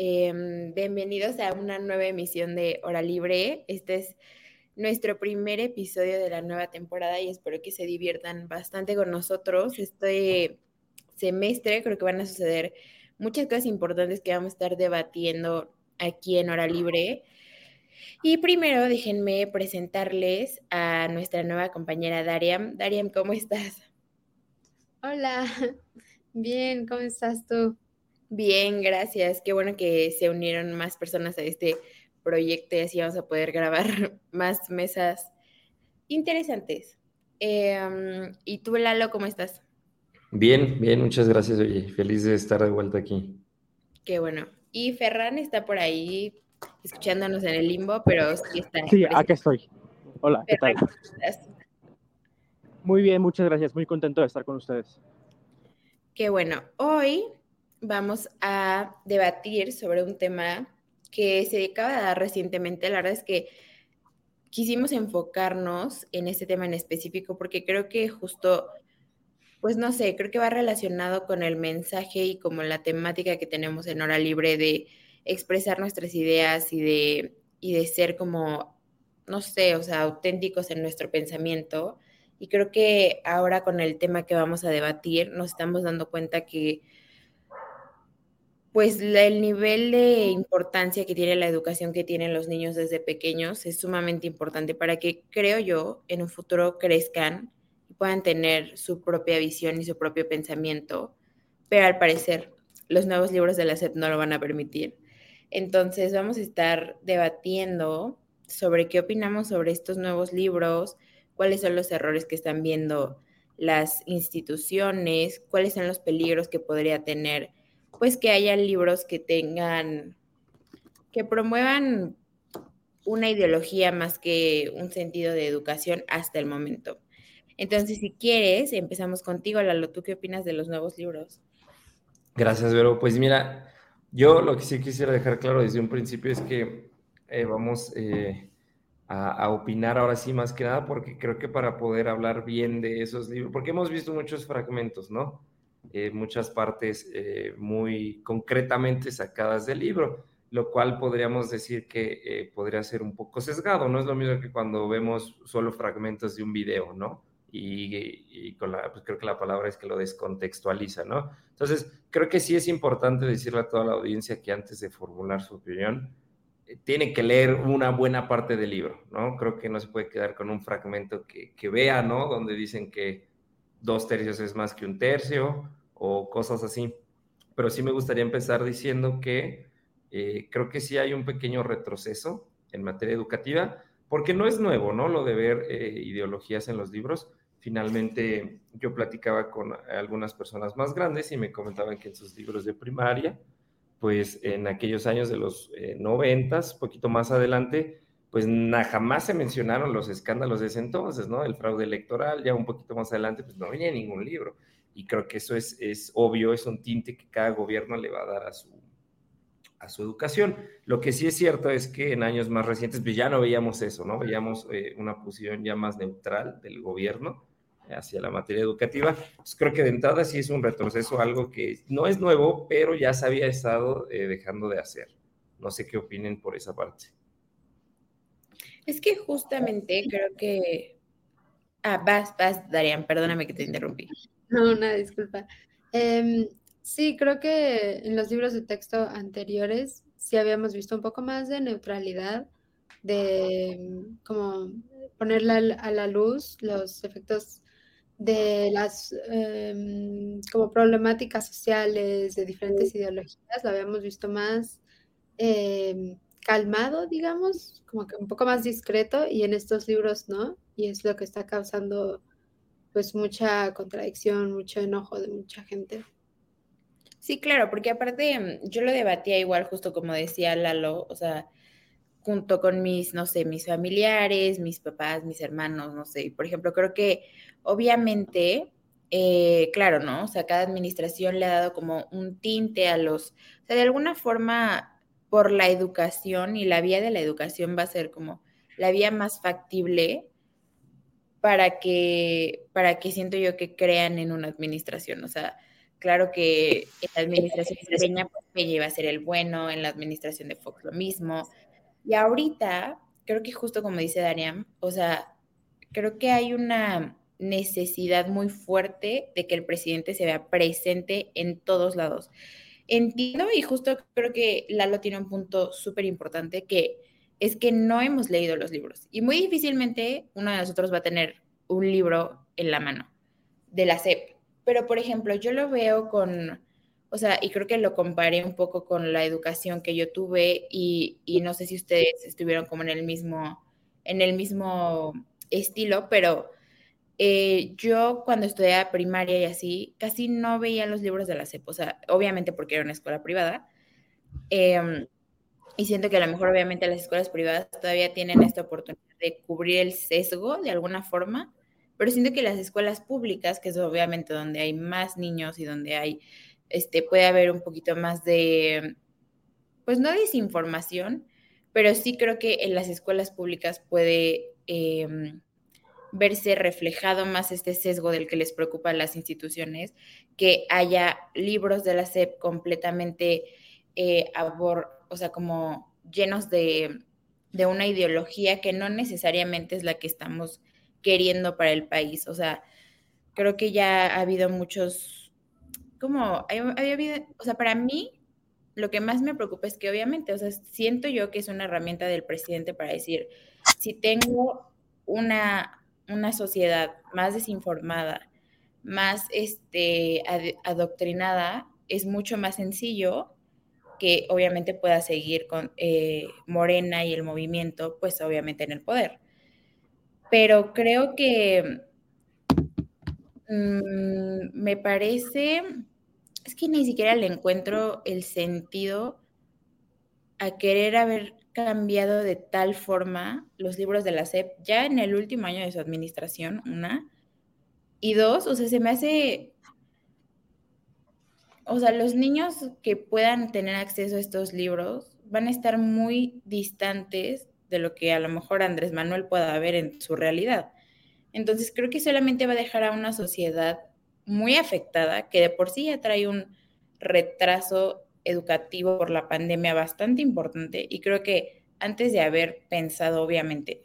Eh, bienvenidos a una nueva emisión de Hora Libre. Este es nuestro primer episodio de la nueva temporada y espero que se diviertan bastante con nosotros. Este semestre creo que van a suceder muchas cosas importantes que vamos a estar debatiendo aquí en Hora Libre. Y primero déjenme presentarles a nuestra nueva compañera Dariam. Dariam, ¿cómo estás? Hola, bien, ¿cómo estás tú? Bien, gracias. Qué bueno que se unieron más personas a este proyecto y así vamos a poder grabar más mesas interesantes. Eh, ¿Y tú, Lalo, cómo estás? Bien, bien, muchas gracias. Oye, feliz de estar de vuelta aquí. Qué bueno. Y Ferran está por ahí escuchándonos en el limbo, pero sí está. Sí, aquí estoy. Hola, ¿qué tal? Muy bien, muchas gracias. Muy contento de estar con ustedes. Qué bueno. Hoy vamos a debatir sobre un tema que se acaba de dar recientemente. La verdad es que quisimos enfocarnos en este tema en específico porque creo que justo, pues no sé, creo que va relacionado con el mensaje y como la temática que tenemos en hora libre de expresar nuestras ideas y de, y de ser como, no sé, o sea, auténticos en nuestro pensamiento. Y creo que ahora con el tema que vamos a debatir nos estamos dando cuenta que pues el nivel de importancia que tiene la educación que tienen los niños desde pequeños es sumamente importante para que, creo yo, en un futuro crezcan y puedan tener su propia visión y su propio pensamiento, pero al parecer los nuevos libros de la SEP no lo van a permitir. Entonces vamos a estar debatiendo sobre qué opinamos sobre estos nuevos libros, cuáles son los errores que están viendo las instituciones, cuáles son los peligros que podría tener pues que haya libros que tengan, que promuevan una ideología más que un sentido de educación hasta el momento. Entonces, si quieres, empezamos contigo, Lalo. ¿Tú qué opinas de los nuevos libros? Gracias, Vero. Pues mira, yo lo que sí quisiera dejar claro desde un principio es que eh, vamos eh, a, a, opinar ahora sí más que nada, porque creo que para poder hablar bien de esos libros, porque hemos visto muchos fragmentos, ¿no? Eh, muchas partes eh, muy concretamente sacadas del libro, lo cual podríamos decir que eh, podría ser un poco sesgado, no es lo mismo que cuando vemos solo fragmentos de un video, ¿no? Y, con la, pues creo que la palabra es que lo descontextualiza, ¿no? Entonces, creo que sí es importante decirle a toda la audiencia que antes de formular su opinión, tiene que leer una buena parte del libro, ¿no? Creo que no se puede quedar con un fragmento que vea, ¿no? Donde dicen que dos tercios es más que un tercio o cosas así. Pero sí me gustaría empezar diciendo que eh, creo que sí hay un pequeño retroceso en materia educativa, porque no es nuevo, ¿no? Lo de ver eh, ideologías en los libros. Finalmente, yo platicaba con algunas personas más grandes y me comentaban que en sus libros de primaria, pues en aquellos años de los eh, noventas, poquito más adelante, pues jamás se mencionaron los escándalos de ese entonces, ¿no? El fraude electoral, ya un poquito más adelante, pues no venía ningún libro. Y creo que eso es, es obvio, es un tinte que cada gobierno le va a dar a su, a su educación. Lo que sí es cierto es que en años más recientes pues ya no veíamos eso, ¿no? Veíamos eh, una posición ya más neutral del gobierno hacia la materia educativa. Pues creo que de entrada sí es un retroceso, algo que no es nuevo, pero ya se había estado eh, dejando de hacer. No sé qué opinen por esa parte. Es que justamente creo que... Ah, vas, vas, Darian, perdóname que te interrumpí. No, una disculpa. Eh, sí, creo que en los libros de texto anteriores sí habíamos visto un poco más de neutralidad, de como ponerle a la luz los efectos de las em, como problemáticas sociales de diferentes ideologías, lo habíamos visto más em, calmado, digamos, como que un poco más discreto y en estos libros no, y es lo que está causando pues mucha contradicción, mucho enojo de mucha gente. Sí, claro, porque aparte mm, yo lo debatía igual, justo como decía Lalo, o sea, junto con mis, no sé, mis familiares, mis papás, mis hermanos, no sé. Por ejemplo, creo que obviamente, eh, claro, ¿no? O sea, cada administración le ha dado como un tinte a los, o sea, de alguna forma, por la educación y la vía de la educación va a ser como la vía más factible para que, para que siento yo que crean en una administración. O sea, claro que en la administración pues Peña iba a ser el bueno, en la administración de Fox lo mismo. Y ahorita, creo que justo como dice Darian, o sea, creo que hay una necesidad muy fuerte de que el presidente se vea presente en todos lados. Entiendo y justo creo que Lalo tiene un punto súper importante que es que no hemos leído los libros y muy difícilmente uno de nosotros va a tener un libro en la mano de la SEP. Pero, por ejemplo, yo lo veo con, o sea, y creo que lo comparé un poco con la educación que yo tuve y, y no sé si ustedes estuvieron como en el mismo, en el mismo estilo, pero eh, yo cuando estudiaba primaria y así, casi no veía los libros de la SEP, o sea, obviamente porque era una escuela privada. Em, y siento que a lo mejor obviamente las escuelas privadas todavía tienen esta oportunidad de cubrir el sesgo de alguna forma, pero siento que las escuelas públicas, que es obviamente donde hay más niños y donde hay, este, puede haber un poquito más de, pues no desinformación, pero sí creo que en las escuelas públicas puede em, verse reflejado más este sesgo del que les preocupa a las instituciones, que haya libros de la SEP completamente, eh, o sea, como llenos de, de una ideología que no necesariamente es la que estamos queriendo para el país. O sea, creo que ya ha habido muchos, como, había habido, o sea, para mí lo que más me preocupa es que obviamente, o sea, siento yo que es una herramienta del presidente para decir, si tengo una una sociedad más desinformada, más este, adoctrinada, es mucho más sencillo que obviamente pueda seguir con eh, Morena y el movimiento, pues obviamente en el poder. Pero creo que mm, me parece, es que ni siquiera le encuentro el sentido a querer haber cambiado de tal forma los libros de la SEP ya en el último año de su administración, una. Y dos, o sea, se me hace, o sea, los niños que puedan tener acceso a estos libros van a estar muy distantes de lo que a lo mejor Andrés Manuel pueda ver en su realidad. Entonces creo que solamente va a dejar a una sociedad muy afectada, que de por sí ya trae un retraso educativo por la pandemia bastante importante y creo que antes de haber pensado, obviamente,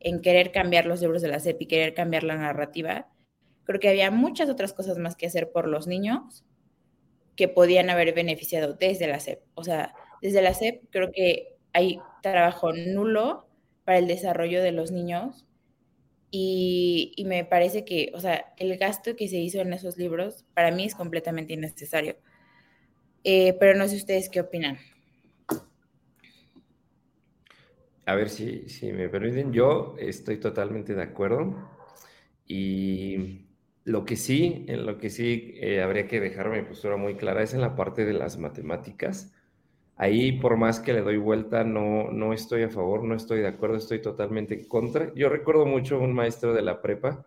en querer cambiar los libros de la SEP y querer cambiar la narrativa, creo que había muchas otras cosas más que hacer por los niños que podían haber beneficiado desde la SEP. O sea, desde la SEP creo que hay trabajo nulo para el desarrollo de los niños y, y, me parece que, o sea, el gasto que se hizo en esos libros para mí es completamente innecesario. Eh, pero no sé ustedes qué opinan. A ver si, si me permiten, yo estoy totalmente de acuerdo. Y lo que sí, en lo que sí eh, habría que dejar mi postura muy clara es en la parte de las matemáticas. Ahí, por más que le doy vuelta, no, no estoy a favor, no estoy de acuerdo, estoy totalmente en contra. Yo recuerdo mucho un maestro de la prepa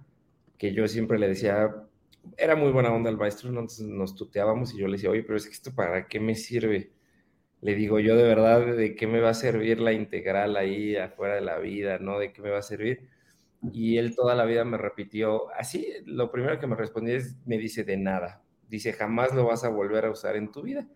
que yo siempre le decía, era muy buena onda el maestro, entonces nos tuteábamos y yo le decía, oye, pero es que esto para qué me sirve? Le digo yo de verdad, ¿de qué me va a servir la integral ahí afuera de la vida, no? ¿De qué me va a servir? Y él toda la vida me repitió, así, lo primero que me respondió es, me dice, de nada. Dice, jamás lo vas a volver a usar en tu vida.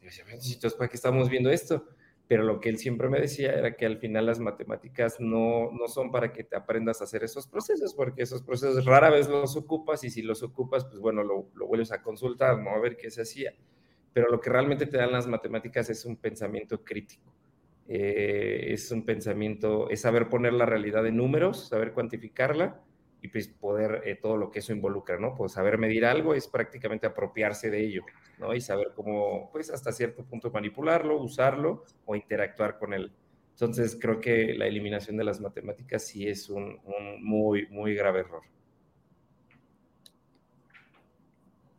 Y yo decía, entonces, ¿para qué estamos viendo esto? Pero lo que él siempre me decía era que al final las matemáticas no, no son para que te aprendas a hacer esos procesos, porque esos procesos rara vez los ocupas y si los ocupas, pues bueno, lo, lo vuelves a consultar, ¿no? A ver qué se hacía. pero lo que realmente te dan las matemáticas es un pensamiento crítico. Eh, es un pensamiento, es saber poner la realidad en números, saber cuantificarla y pues poder eh, todo lo que eso involucra, ¿no? Pues saber medir algo es prácticamente apropiarse de ello, ¿no? Y saber cómo, pues hasta cierto punto manipularlo, usarlo o interactuar con él. Entonces creo que la eliminación de las matemáticas sí es un, un muy, muy grave error.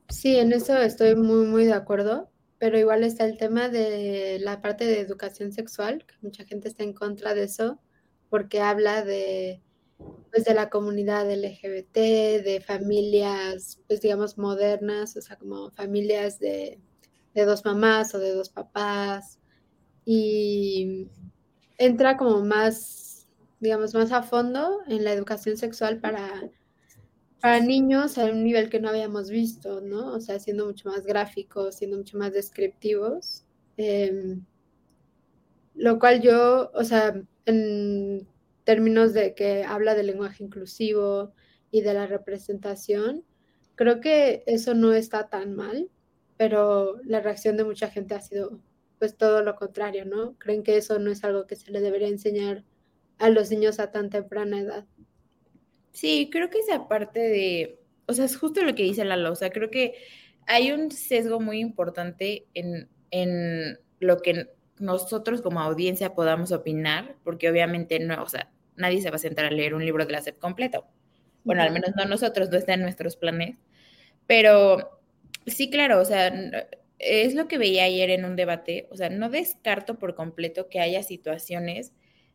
Sí, en eso estoy muy, muy de acuerdo, pero igual está el tema de la parte de educación sexual, que mucha gente está en contra de eso, porque habla de, pues, de la comunidad LGBT, de familias, pues digamos, modernas, o sea, como familias de, de dos mamás o de dos papás, y entra como más, digamos, más a fondo en la educación sexual para para niños a un nivel que no habíamos visto, ¿no? O sea, siendo mucho más gráficos, siendo mucho más descriptivos. Em, lo cual yo, o sea, en términos de que habla del lenguaje inclusivo y de la representación, creo que eso no está tan mal, pero la reacción de mucha gente ha sido pues todo lo contrario, ¿no? Creen que eso no es algo que se le debería enseñar a los niños a tan temprana edad. Sí, creo que esa parte de, o sea, es justo lo que dice Lalo, o sea, creo que hay un sesgo muy importante en, en lo que nosotros como audiencia podamos opinar, porque obviamente no, o sea, nadie se va a sentar a leer un libro de la SEP completo. Bueno, al menos no nosotros, no está en nuestros planes. Pero sí, claro, o sea, es lo que veía ayer en un debate, o sea, no descarto por completo que haya situaciones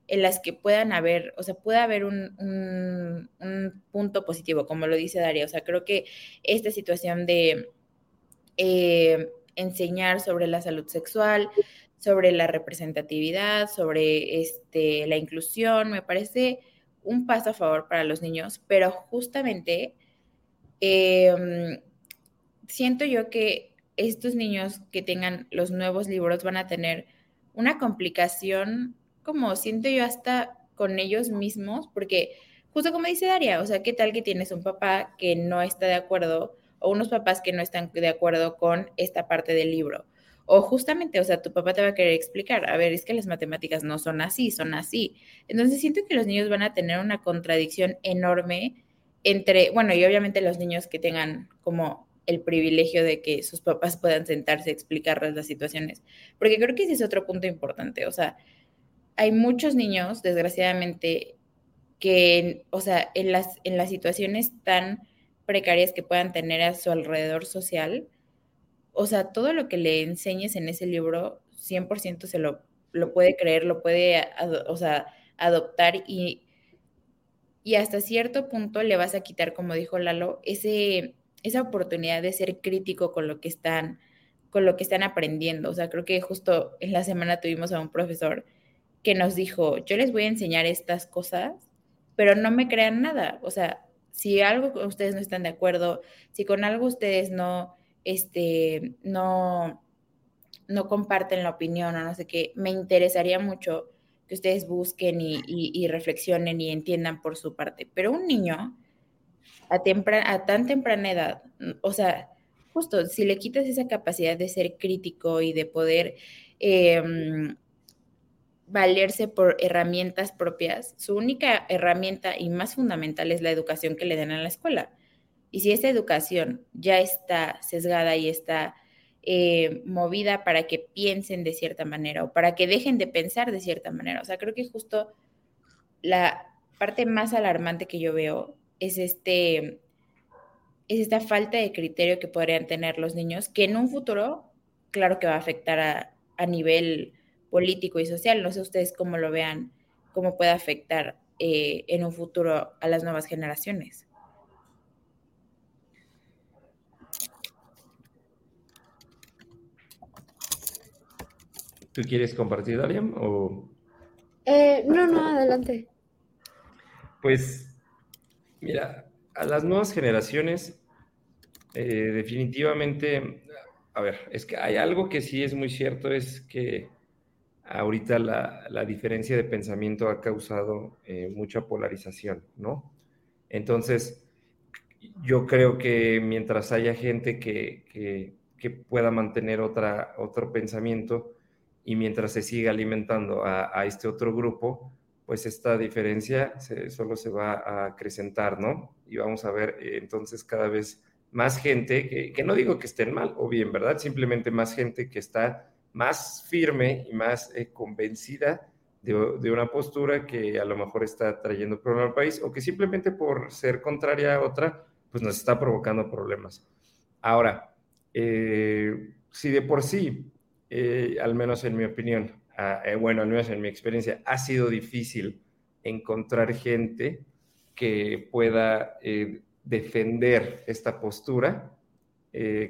en las que puedan haber, o sea, pueda haber un, punto positivo, como lo dice Daria. O sea, creo que esta situación de eh, enseñar sobre la salud sexual, sobre la representatividad, sobre este, la inclusión, me parece un paso a favor para los niños, pero justamente em, siento yo que estos niños que tengan los nuevos libros van a tener una complicación como siento yo hasta con ellos mismos, porque justo como dice Daria, o sea, ¿qué tal que tienes un papá que no está de acuerdo o unos papás que no están de acuerdo con esta parte del libro? O justamente, o sea, tu papá te va a querer explicar, a ver, es que las matemáticas no son así, son así. Entonces siento que los niños van a tener una contradicción enorme entre, bueno, y obviamente los niños que tengan como el privilegio de que sus papás puedan sentarse a explicarles las situaciones, porque creo que ese es otro punto importante, o sea, hay muchos niños, desgraciadamente, que, o sea, en las, en las situaciones tan precarias que puedan tener a su alrededor social, o sea, todo lo que le enseñes en ese libro, 100% se lo, lo puede creer, lo puede, o sea, adoptar y, y hasta cierto punto le vas a quitar, como dijo Lalo, ese, esa oportunidad de ser crítico con lo que están con lo que están aprendiendo. O sea, creo que justo en la semana tuvimos a un profesor que nos dijo, yo les voy a enseñar estas cosas, pero no me crean nada. O sea, si algo ustedes no están de acuerdo, si con algo ustedes no, este, no, no comparten la opinión o no sé qué, me interesaría mucho que ustedes busquen y, reflexionen y entiendan por su parte. Pero un niño a, a tan temprana edad, o sea, justo si le quitas esa capacidad de ser crítico y de poder eh, valerse por herramientas propias, su única herramienta y más fundamental es la educación que le den a la escuela. Y si esa educación ya está sesgada y está eh, movida para que piensen de cierta manera o para que dejen de pensar de cierta manera, o sea, creo que justo la parte más alarmante que yo veo es este es esta falta de criterio que podrían tener los niños, que en un futuro, claro que va a afectar a, a nivel político y social. No sé ustedes cómo lo vean, cómo puede afectar eh, en un futuro a las nuevas generaciones. ¿Tú quieres compartir, Dariam? O... Eh, no, no, adelante. Pues, mira, a las nuevas generaciones, eh, definitivamente, a ver, es que hay algo que sí es muy cierto, es que ahorita la, diferencia de pensamiento ha causado eh, mucha polarización, ¿no? Entonces, yo creo que mientras haya gente que, que pueda mantener otra, otro pensamiento y mientras se siga alimentando a, este otro grupo, pues esta diferencia solo se va a acrecentar, ¿no? Y vamos a ver eh, entonces cada vez más gente, que, no digo que estén mal o bien, ¿verdad? Simplemente más gente que está más firme y más eh, convencida de, una postura que a lo mejor está trayendo problemas al país o que simplemente por ser contraria a otra, pues nos está provocando problemas. Ahora, eh, si de por sí eh, al menos en mi opinión, ah, eh, bueno, al menos en mi experiencia, ha sido difícil encontrar gente que pueda eh, defender esta postura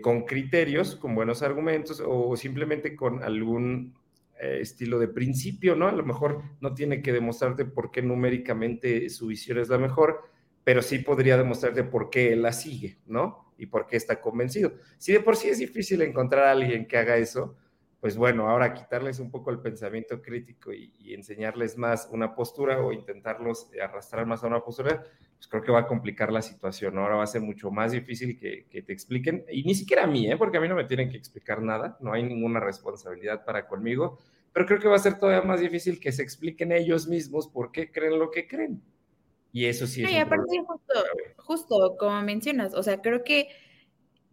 con criterios, con buenos argumentos o simplemente con algún estilo de principio, ¿no? A lo mejor no tiene que demostrarte por qué numéricamente su visión es la mejor, pero sí podría demostrarte por qué él la sigue, ¿no? Y por qué está convencido. Si de por sí es difícil encontrar a alguien que haga eso, pues bueno, ahora quitarles un poco el pensamiento crítico y, enseñarles más una postura o intentarlos arrastrar más a una postura, pues creo que va a complicar la situación. Ahora va a ser mucho más difícil que, te expliquen, y ni siquiera a mí, ¿eh? porque a mí no me tienen que explicar nada, no hay ninguna responsabilidad para conmigo, pero creo que va a ser todavía más difícil que se expliquen ellos mismos por qué creen lo que creen. Y eso sí es... Y aparte, justo, justo como mencionas, o sea, creo que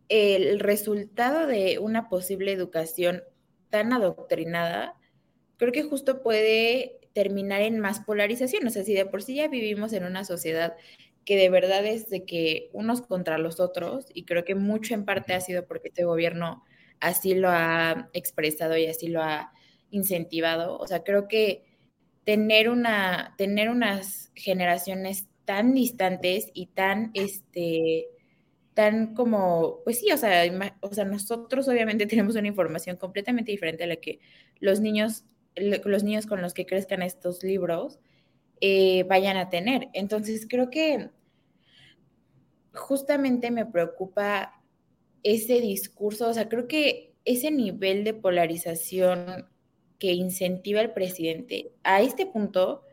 el resultado de una posible educación tan adoctrinada, creo que justo puede terminar en más polarización. O sea, si de por sí ya vivimos en una sociedad que de verdad es de que unos contra los otros, y creo que mucho en parte ha sido porque este gobierno así lo ha expresado y así lo ha incentivado. O sea, creo que tener una, tener unas generaciones tan distantes y tan este tan como, pues sí, o sea, o sea, nosotros obviamente tenemos una información completamente diferente a la que los niños, los niños con los que crezcan estos libros eh, vayan a tener. Entonces, creo que justamente me preocupa ese discurso, o sea, creo que ese nivel de polarización que incentiva el presidente, a este punto,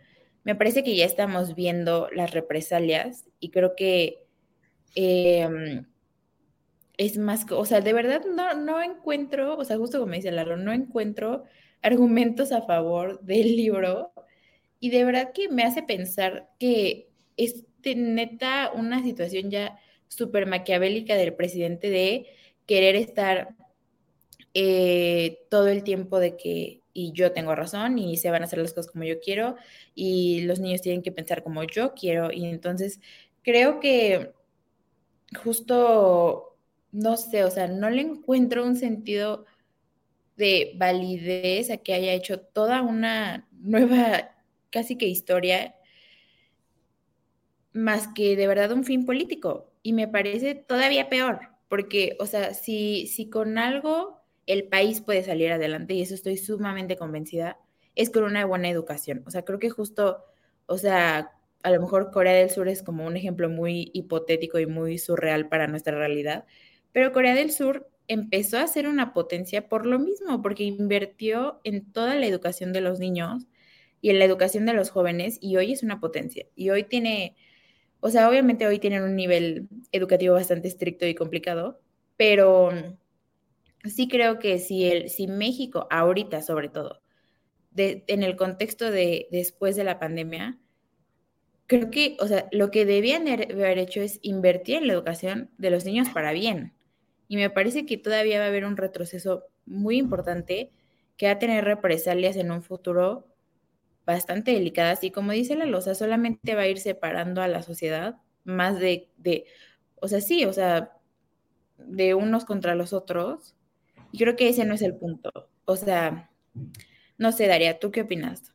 me parece que ya estamos viendo las represalias y creo que Em, es más, o sea, de verdad no, no encuentro, o sea, justo como dice Lalo, no encuentro argumentos a favor del libro. Y de verdad que me hace pensar que es neta una situación ya súper maquiavélica del presidente de querer estar eh, todo el tiempo de que y yo tengo razón y se van a hacer las cosas como yo quiero y los niños tienen que pensar como yo quiero y entonces creo que justo, no sé, o sea, no le encuentro un sentido de validez a que haya hecho toda una nueva, casi que historia, más que de verdad un fin político. Y me parece todavía peor, porque, o sea, si, si con algo el país puede salir adelante, y eso estoy sumamente convencida, es con una buena educación. O sea, creo que justo, o sea, a lo mejor Corea del Sur es como un ejemplo muy hipotético y muy surreal para nuestra realidad, pero Corea del Sur empezó a ser una potencia por lo mismo, porque invirtió en toda la educación de los niños y en la educación de los jóvenes y hoy es una potencia. Y hoy tiene, o sea, obviamente hoy tienen un nivel educativo bastante estricto y complicado, pero sí creo que si, el, si México ahorita sobre todo, en el contexto de después de la pandemia, creo que, o sea, lo que debían haber hecho es invertir en la educación de los niños para bien. Y me parece que todavía va a haber un retroceso muy importante que va a tener represalias en un futuro bastante delicadas. Y como dice la Loza, solamente va a ir separando a la sociedad más de, de, o sea, sí, o sea, de unos contra los otros. Y creo que ese no es el punto. O sea, no sé, Daria, ¿tú qué opinas?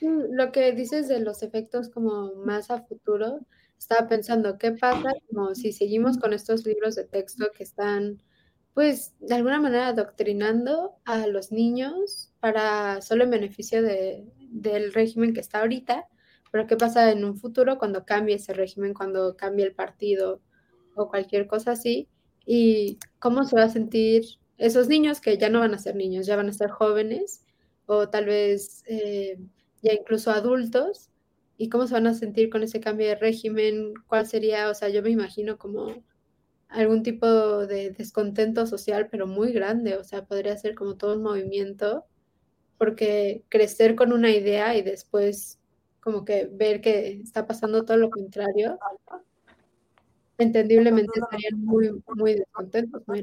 Lo que dices de los efectos como más a futuro, estaba pensando, ¿qué pasa como si seguimos con estos libros de texto que están, pues, de alguna manera adoctrinando a los niños para solo en beneficio de, del régimen que está ahorita? Pero ¿qué pasa en un futuro cuando cambie ese régimen, cuando cambie el partido o cualquier cosa así? ¿Y cómo se va a sentir esos niños que ya no van a ser niños, ya van a ser jóvenes o tal vez... Eh, ya incluso adultos, y cómo se van a sentir con ese cambio de régimen, cuál sería, o sea, yo me imagino como algún tipo de descontento social, pero muy grande, o sea, podría ser como todo un movimiento, porque crecer con una idea y después como que ver que está pasando todo lo contrario, entendiblemente estarían muy, muy descontentos, muy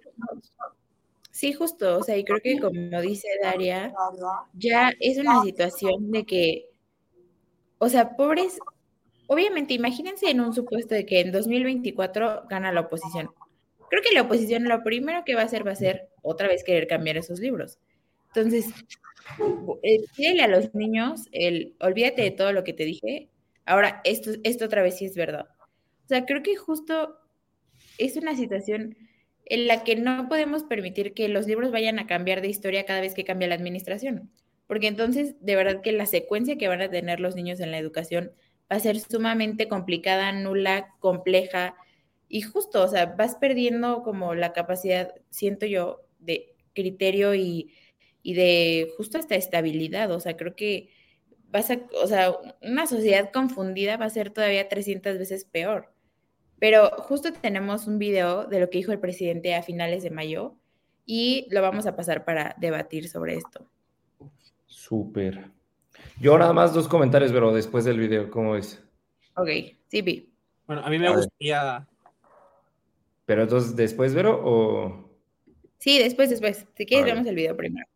Sí, justo, o sea, y creo que como dice Daria, ya es una situación de que, o sea, pobres, obviamente, imagínense en un supuesto de que en 2024 gana la oposición. Creo que la oposición lo primero que va a hacer va a ser otra vez querer cambiar esos libros. Entonces, dile a los niños, el, olvídate de todo lo que te dije, ahora esto, esto otra vez sí es verdad. O sea, creo que justo es una situación en la que no podemos permitir que los libros vayan a cambiar de historia cada vez que cambia la administración, porque entonces de verdad que la secuencia que van a tener los niños en la educación va a ser sumamente complicada, nula, compleja y justo, o sea, vas perdiendo como la capacidad, siento yo, de criterio y, y de justo esta estabilidad, o sea, creo que vas a, o sea, una sociedad confundida va a ser todavía 300 veces peor. Pero justo tenemos un video de lo que dijo el presidente a finales de mayo y lo vamos a pasar para debatir sobre esto. Súper. Yo nada más dos comentarios, pero después del video, ¿cómo es? Ok, sí, vi. Bueno, a mí me gustaría... ¿Pero entonces después, Vero, o...? Sí, después, después. Si quieres, vemos el video primero.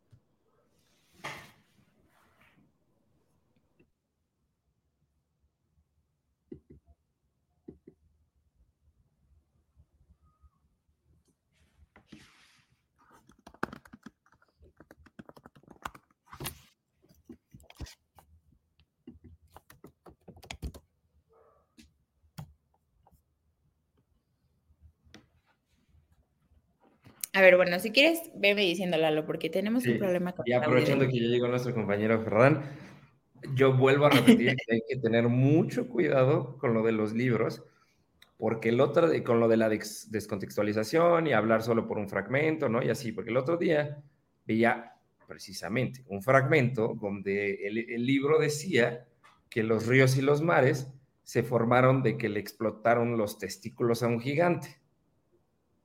A ver, bueno, si quieres, veme diciendo, Lalo, porque tenemos un problema con Y aprovechando que ya llegó nuestro compañero Ferran, yo vuelvo a repetir que hay que tener mucho cuidado con lo de los libros, porque el otro, con lo de la descontextualización y hablar solo por un fragmento, ¿no? Y así, porque el otro día veía precisamente un fragmento donde el, el libro decía que los ríos y los mares se formaron de que le explotaron los testículos a un gigante,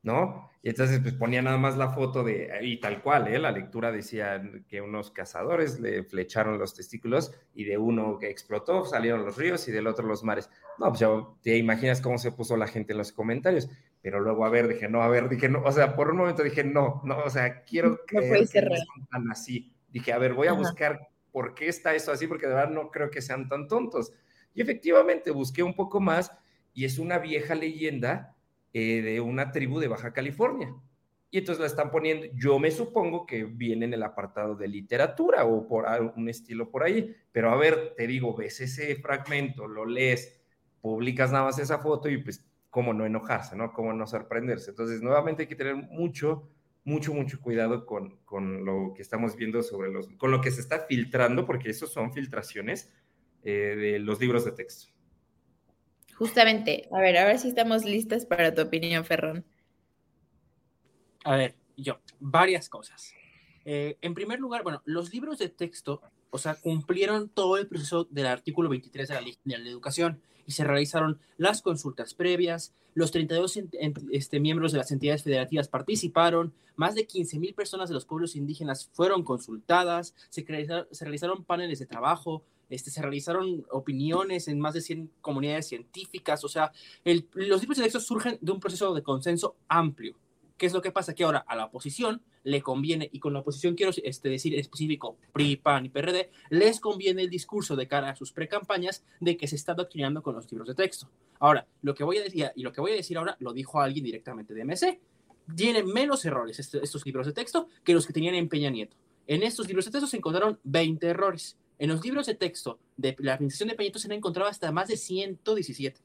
¿no? Y entonces pues ponía nada más la foto de, y tal cual, ¿eh? la lectura decía que unos cazadores le flecharon los testículos y de uno que explotó salieron los ríos y del otro los mares. No, pues ya te imaginas cómo se puso la gente en los comentarios, pero luego a ver, dije, no, a ver, dije, no, o sea, por un momento dije, no, no, o sea, quiero que no sean tan así. Dije, a ver, voy a buscar por qué está eso así, porque de verdad no creo que sean tan tontos. Y efectivamente busqué un poco más y es una vieja leyenda eh, de una tribu de Baja California. Y entonces la están poniendo, yo me supongo que viene en el apartado de literatura o por un estilo por ahí, pero a ver, te digo, ves ese fragmento, lo lees, publicas nada más esa foto y pues, ¿cómo no enojarse, no? ¿Cómo no sorprenderse? Entonces, nuevamente hay que tener mucho, mucho, mucho cuidado con, con lo que estamos viendo sobre los, con lo que se está filtrando, porque eso son filtraciones eh, de los libros de texto. Justamente, a ver, a ver si estamos listas para tu opinión, Ferrón. A ver, yo, varias cosas. Eh, en primer lugar, bueno, los libros de texto, o sea, cumplieron todo el proceso del artículo 23 de la Ley General de Educación y se realizaron las consultas previas, los 32 este, miembros de las entidades federativas participaron, más de 15 mil personas de los pueblos indígenas fueron consultadas, se realizaron paneles de trabajo, este, se realizaron opiniones en más de 100 comunidades científicas, o sea, los libros de texto surgen de un proceso de consenso amplio. ¿Qué es lo que pasa? Que ahora a la oposición le conviene, y con la oposición quiero este, decir específico, PRI, PAN y PRD, les conviene el discurso de cara a sus precampañas de que se está doctrinando con los libros de texto. Ahora, lo que voy a decir, y lo que voy a decir ahora, lo dijo alguien directamente de MC, tienen menos errores este, estos libros de texto que los que tenían en Peña Nieto. En estos libros de texto se encontraron 20 errores. En los libros de texto de la administración de Peñito se han encontrado hasta más de 117.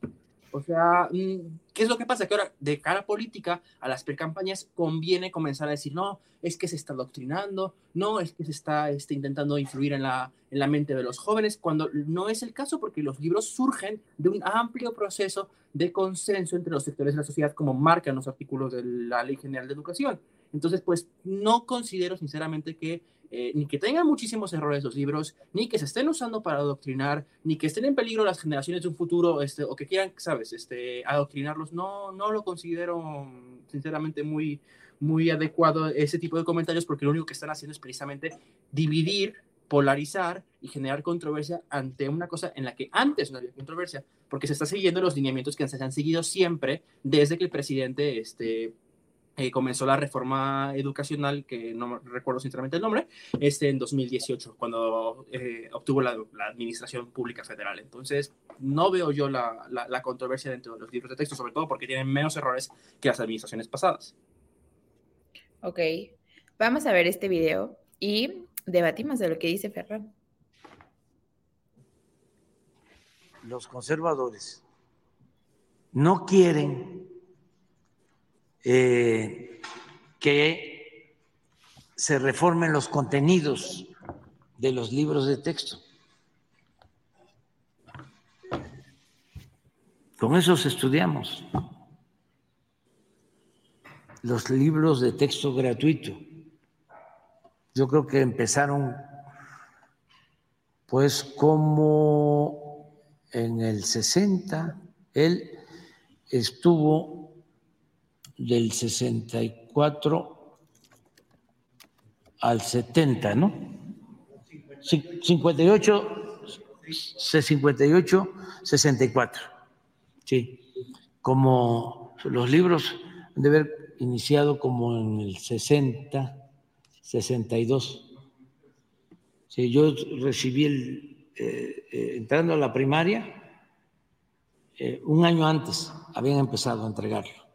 O sea, mm, ¿qué es lo que pasa? Que ahora, de cara política, a las precampañas conviene comenzar a decir, no, es que se está doctrinando, no, es que se está este, intentando influir en la, en la mente de los jóvenes, cuando no es el caso, porque los libros surgen de un amplio proceso de consenso entre los sectores de la sociedad, como marcan los artículos de la Ley General de Educación. Entonces, pues no considero sinceramente que eh, ni que tengan muchísimos errores los libros, ni que se estén usando para adoctrinar, ni que estén en peligro las generaciones de un futuro, este, o que quieran, sabes, este, adoctrinarlos. No, no lo considero sinceramente muy, muy adecuado ese tipo de comentarios porque lo único que están haciendo es precisamente dividir, polarizar y generar controversia ante una cosa en la que antes no había controversia, porque se está siguiendo los lineamientos que se han seguido siempre desde que el presidente este, eh, comenzó la reforma educacional, que no recuerdo sinceramente el nombre, este, en 2018, cuando eh, obtuvo la, Administración Pública Federal. Entonces, no veo yo la, la, controversia dentro de los libros de texto, sobre todo porque tienen menos errores que las administraciones pasadas. Ok, vamos a ver este video y debatimos de lo que dice Ferran. Los conservadores no quieren eh, que se reformen los contenidos de los libros de texto. Con esos estudiamos los libros de texto gratuito. Yo creo que empezaron pues como en el 60, él estuvo del 64 al 70, ¿no? 58, 58, 64. Sí, como los libros de haber iniciado como en el 60, 62. Sí, yo recibí el, eh, eh, entrando a la primaria, eh, un año antes habían empezado a entregarlo.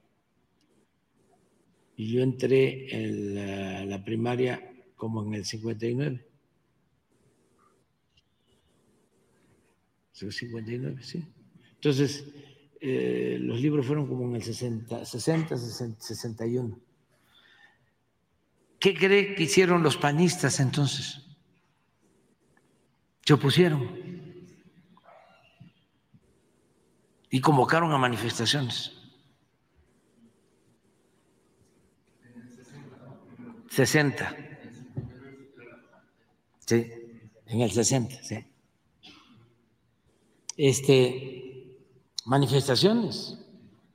Y yo entré en la, primaria como en el 59. 59, sí. Entonces, eh, los libros fueron como en el 60, 60, 61. ¿Qué cree que hicieron los panistas entonces? Se opusieron y convocaron a manifestaciones. 60. Sí, en el 60, sí. Este, manifestaciones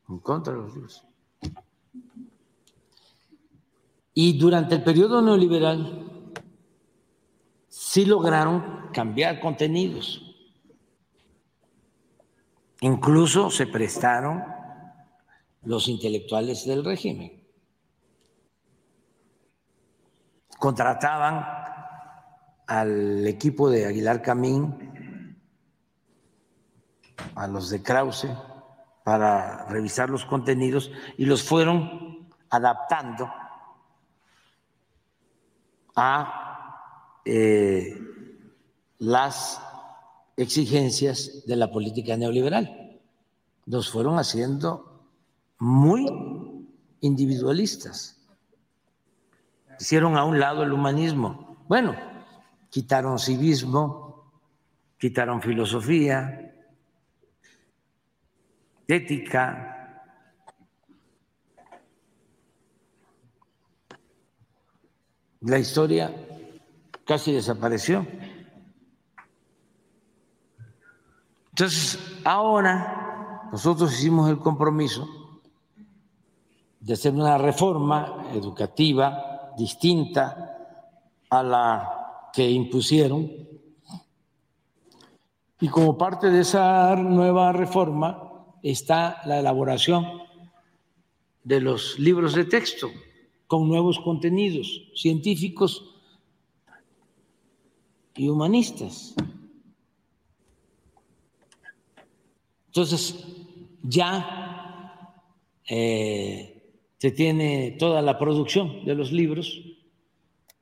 en contra de los libros. Y durante el periodo neoliberal sí lograron cambiar contenidos. Incluso se prestaron los intelectuales del régimen. Contrataban al equipo de Aguilar Camín, a los de Krause, para revisar los contenidos y los fueron adaptando a eh, las exigencias de la política neoliberal. Los fueron haciendo muy individualistas hicieron a un lado el humanismo. Bueno, quitaron civismo, quitaron filosofía, ética. La historia casi desapareció. Entonces, ahora nosotros hicimos el compromiso de hacer una reforma educativa distinta a la que impusieron. Y como parte de esa nueva reforma está la elaboración de los libros de texto con nuevos contenidos científicos y humanistas. Entonces, ya eh, se tiene toda la producción de los libros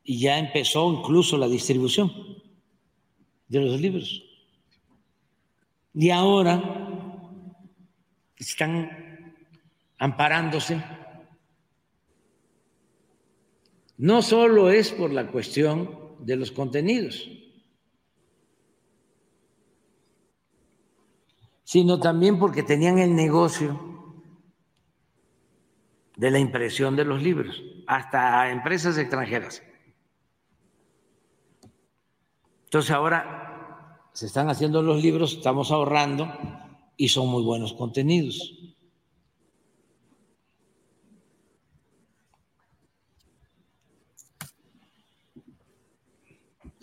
y ya empezó incluso la distribución de los libros. Y ahora están amparándose. No solo es por la cuestión de los contenidos, sino también porque tenían el negocio de la impresión de los libros, hasta empresas extranjeras. Entonces ahora se están haciendo los libros, estamos ahorrando y son muy buenos contenidos.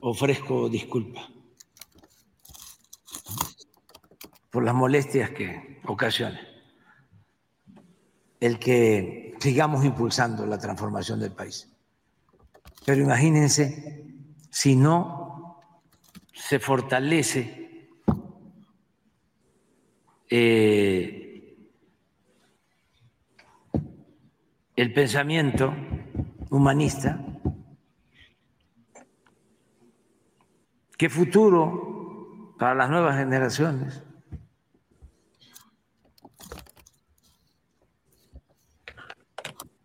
Ofrezco disculpa por las molestias que ocasiona el que sigamos impulsando la transformación del país. Pero imagínense si no se fortalece eh, el pensamiento humanista, ¿qué futuro para las nuevas generaciones?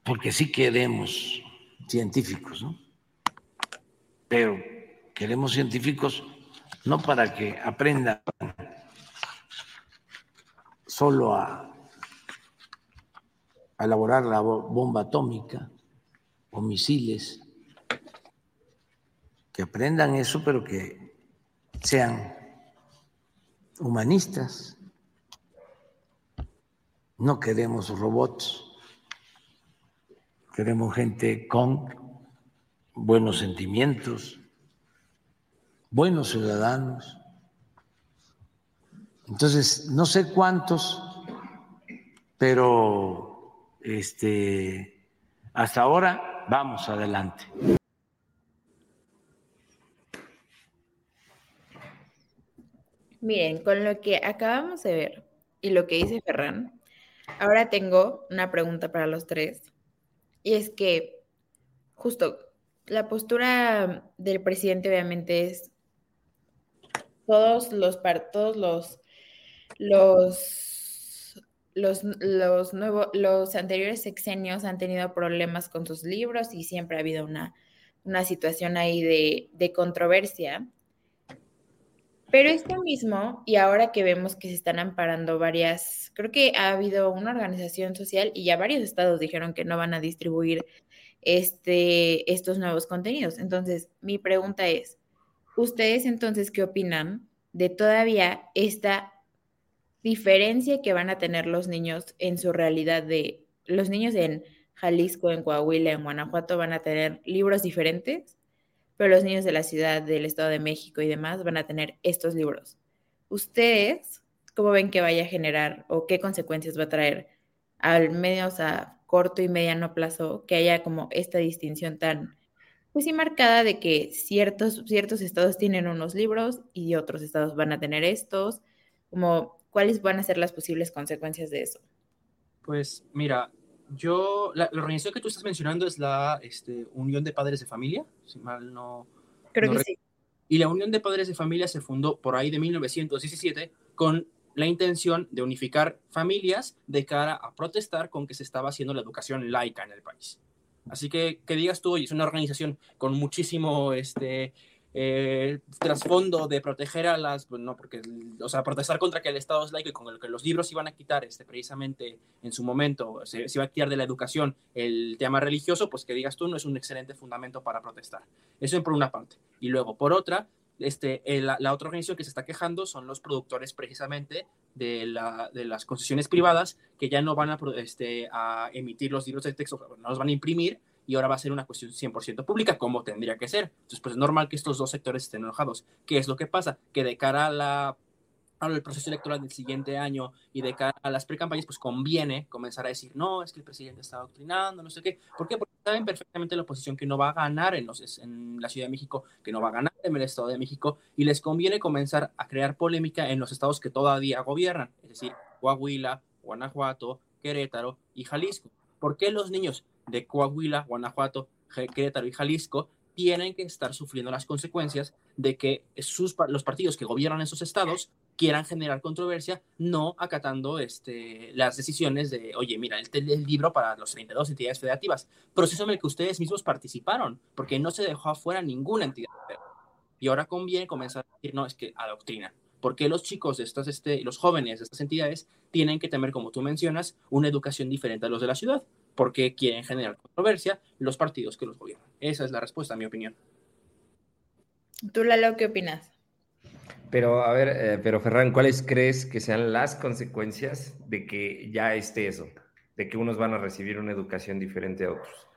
Porque sí queremos científicos, ¿no? Pero queremos científicos no para que aprendan solo a, elaborar la bomba atómica o misiles, que aprendan eso, pero que sean humanistas. No queremos robots queremos gente con buenos sentimientos, buenos ciudadanos. Entonces, no sé cuántos, pero este, hasta ahora vamos adelante. Miren, con lo que acabamos de ver y lo que dice Ferran, ahora tengo una pregunta para los tres. Y es que justo la postura del presidente obviamente es todos los todos los los los, los, nuevos, los anteriores sexenios han tenido problemas con sus libros y siempre ha habido una, una situación ahí de, de controversia. Pero esto mismo, y ahora que vemos que se están amparando varias, creo que ha habido una organización social y ya varios estados dijeron que no van a distribuir este, estos nuevos contenidos. Entonces, mi pregunta es, ¿ustedes entonces qué opinan de todavía esta diferencia que van a tener los niños en su realidad de, los niños en Jalisco, en Coahuila, en Guanajuato van a tener libros diferentes? Pero los niños de la ciudad, del Estado de México y demás van a tener estos libros. ¿Ustedes cómo ven que vaya a generar o qué consecuencias va a traer al menos a corto y mediano plazo que haya como esta distinción tan pues sí marcada de que ciertos, ciertos estados tienen unos libros y otros estados van a tener estos, como cuáles van a ser las posibles consecuencias de eso? Pues mira, yo, la, organización que tú estás mencionando es la este, Unión de Padres de Familia, si mal no. Creo que sí. Y la Unión de Padres de Familia se fundó por ahí de 1917 con la intención de unificar familias de cara a protestar con que se estaba haciendo la educación laica en el país. Así que que digas tú, oye, es una organización con muchísimo este, eh, trasfondo de proteger a las, pues no, porque, o sea, protestar contra que el Estado es laico y con el que los libros iban a quitar, este, precisamente en su momento, se, iba a quitar de la educación el tema religioso, pues que digas tú, no es un excelente fundamento para protestar. Eso por una parte. Y luego, por otra, este, la, la, otra organización que se está quejando son los productores precisamente de, la, de las concesiones privadas que ya no van a, este, a emitir los libros de texto, no los van a imprimir, y ahora va a ser una cuestión 100% pública, como tendría que ser. Entonces, pues es normal que estos dos sectores estén enojados. ¿Qué es lo que pasa? Que de cara a la al proceso electoral del siguiente año y de cara a las precampañas, pues conviene comenzar a decir, no, es que el presidente está adoctrinando, no sé qué. ¿Por qué? Porque saben perfectamente la oposición que no va a ganar en, los, en la Ciudad de México, que no va a ganar en el Estado de México, y les conviene comenzar a crear polémica en los estados que todavía gobiernan, es decir, Coahuila, Guanajuato, Querétaro y Jalisco. ¿Por qué los niños de Coahuila, Guanajuato, Querétaro y Jalisco tienen que estar sufriendo las consecuencias de que sus, los partidos que gobiernan esos estados quieran generar controversia, no acatando este, las decisiones de, oye, mira, el, el libro para los 32 entidades federativas, proceso en el que ustedes mismos participaron, porque no se dejó afuera ninguna entidad. Y ahora conviene comenzar a decir, no, es que adoctrina. porque los chicos de estas, este, los jóvenes de estas entidades tienen que tener, como tú mencionas, una educación diferente a los de la ciudad? Porque quieren generar controversia los partidos que los gobiernan. Esa es la respuesta, a mi opinión. ¿Tú, Lalo, qué opinas? Pero, a ver, eh, pero Ferran, ¿cuáles crees que sean las consecuencias de que ya esté eso? De que unos van a recibir una educación diferente a otros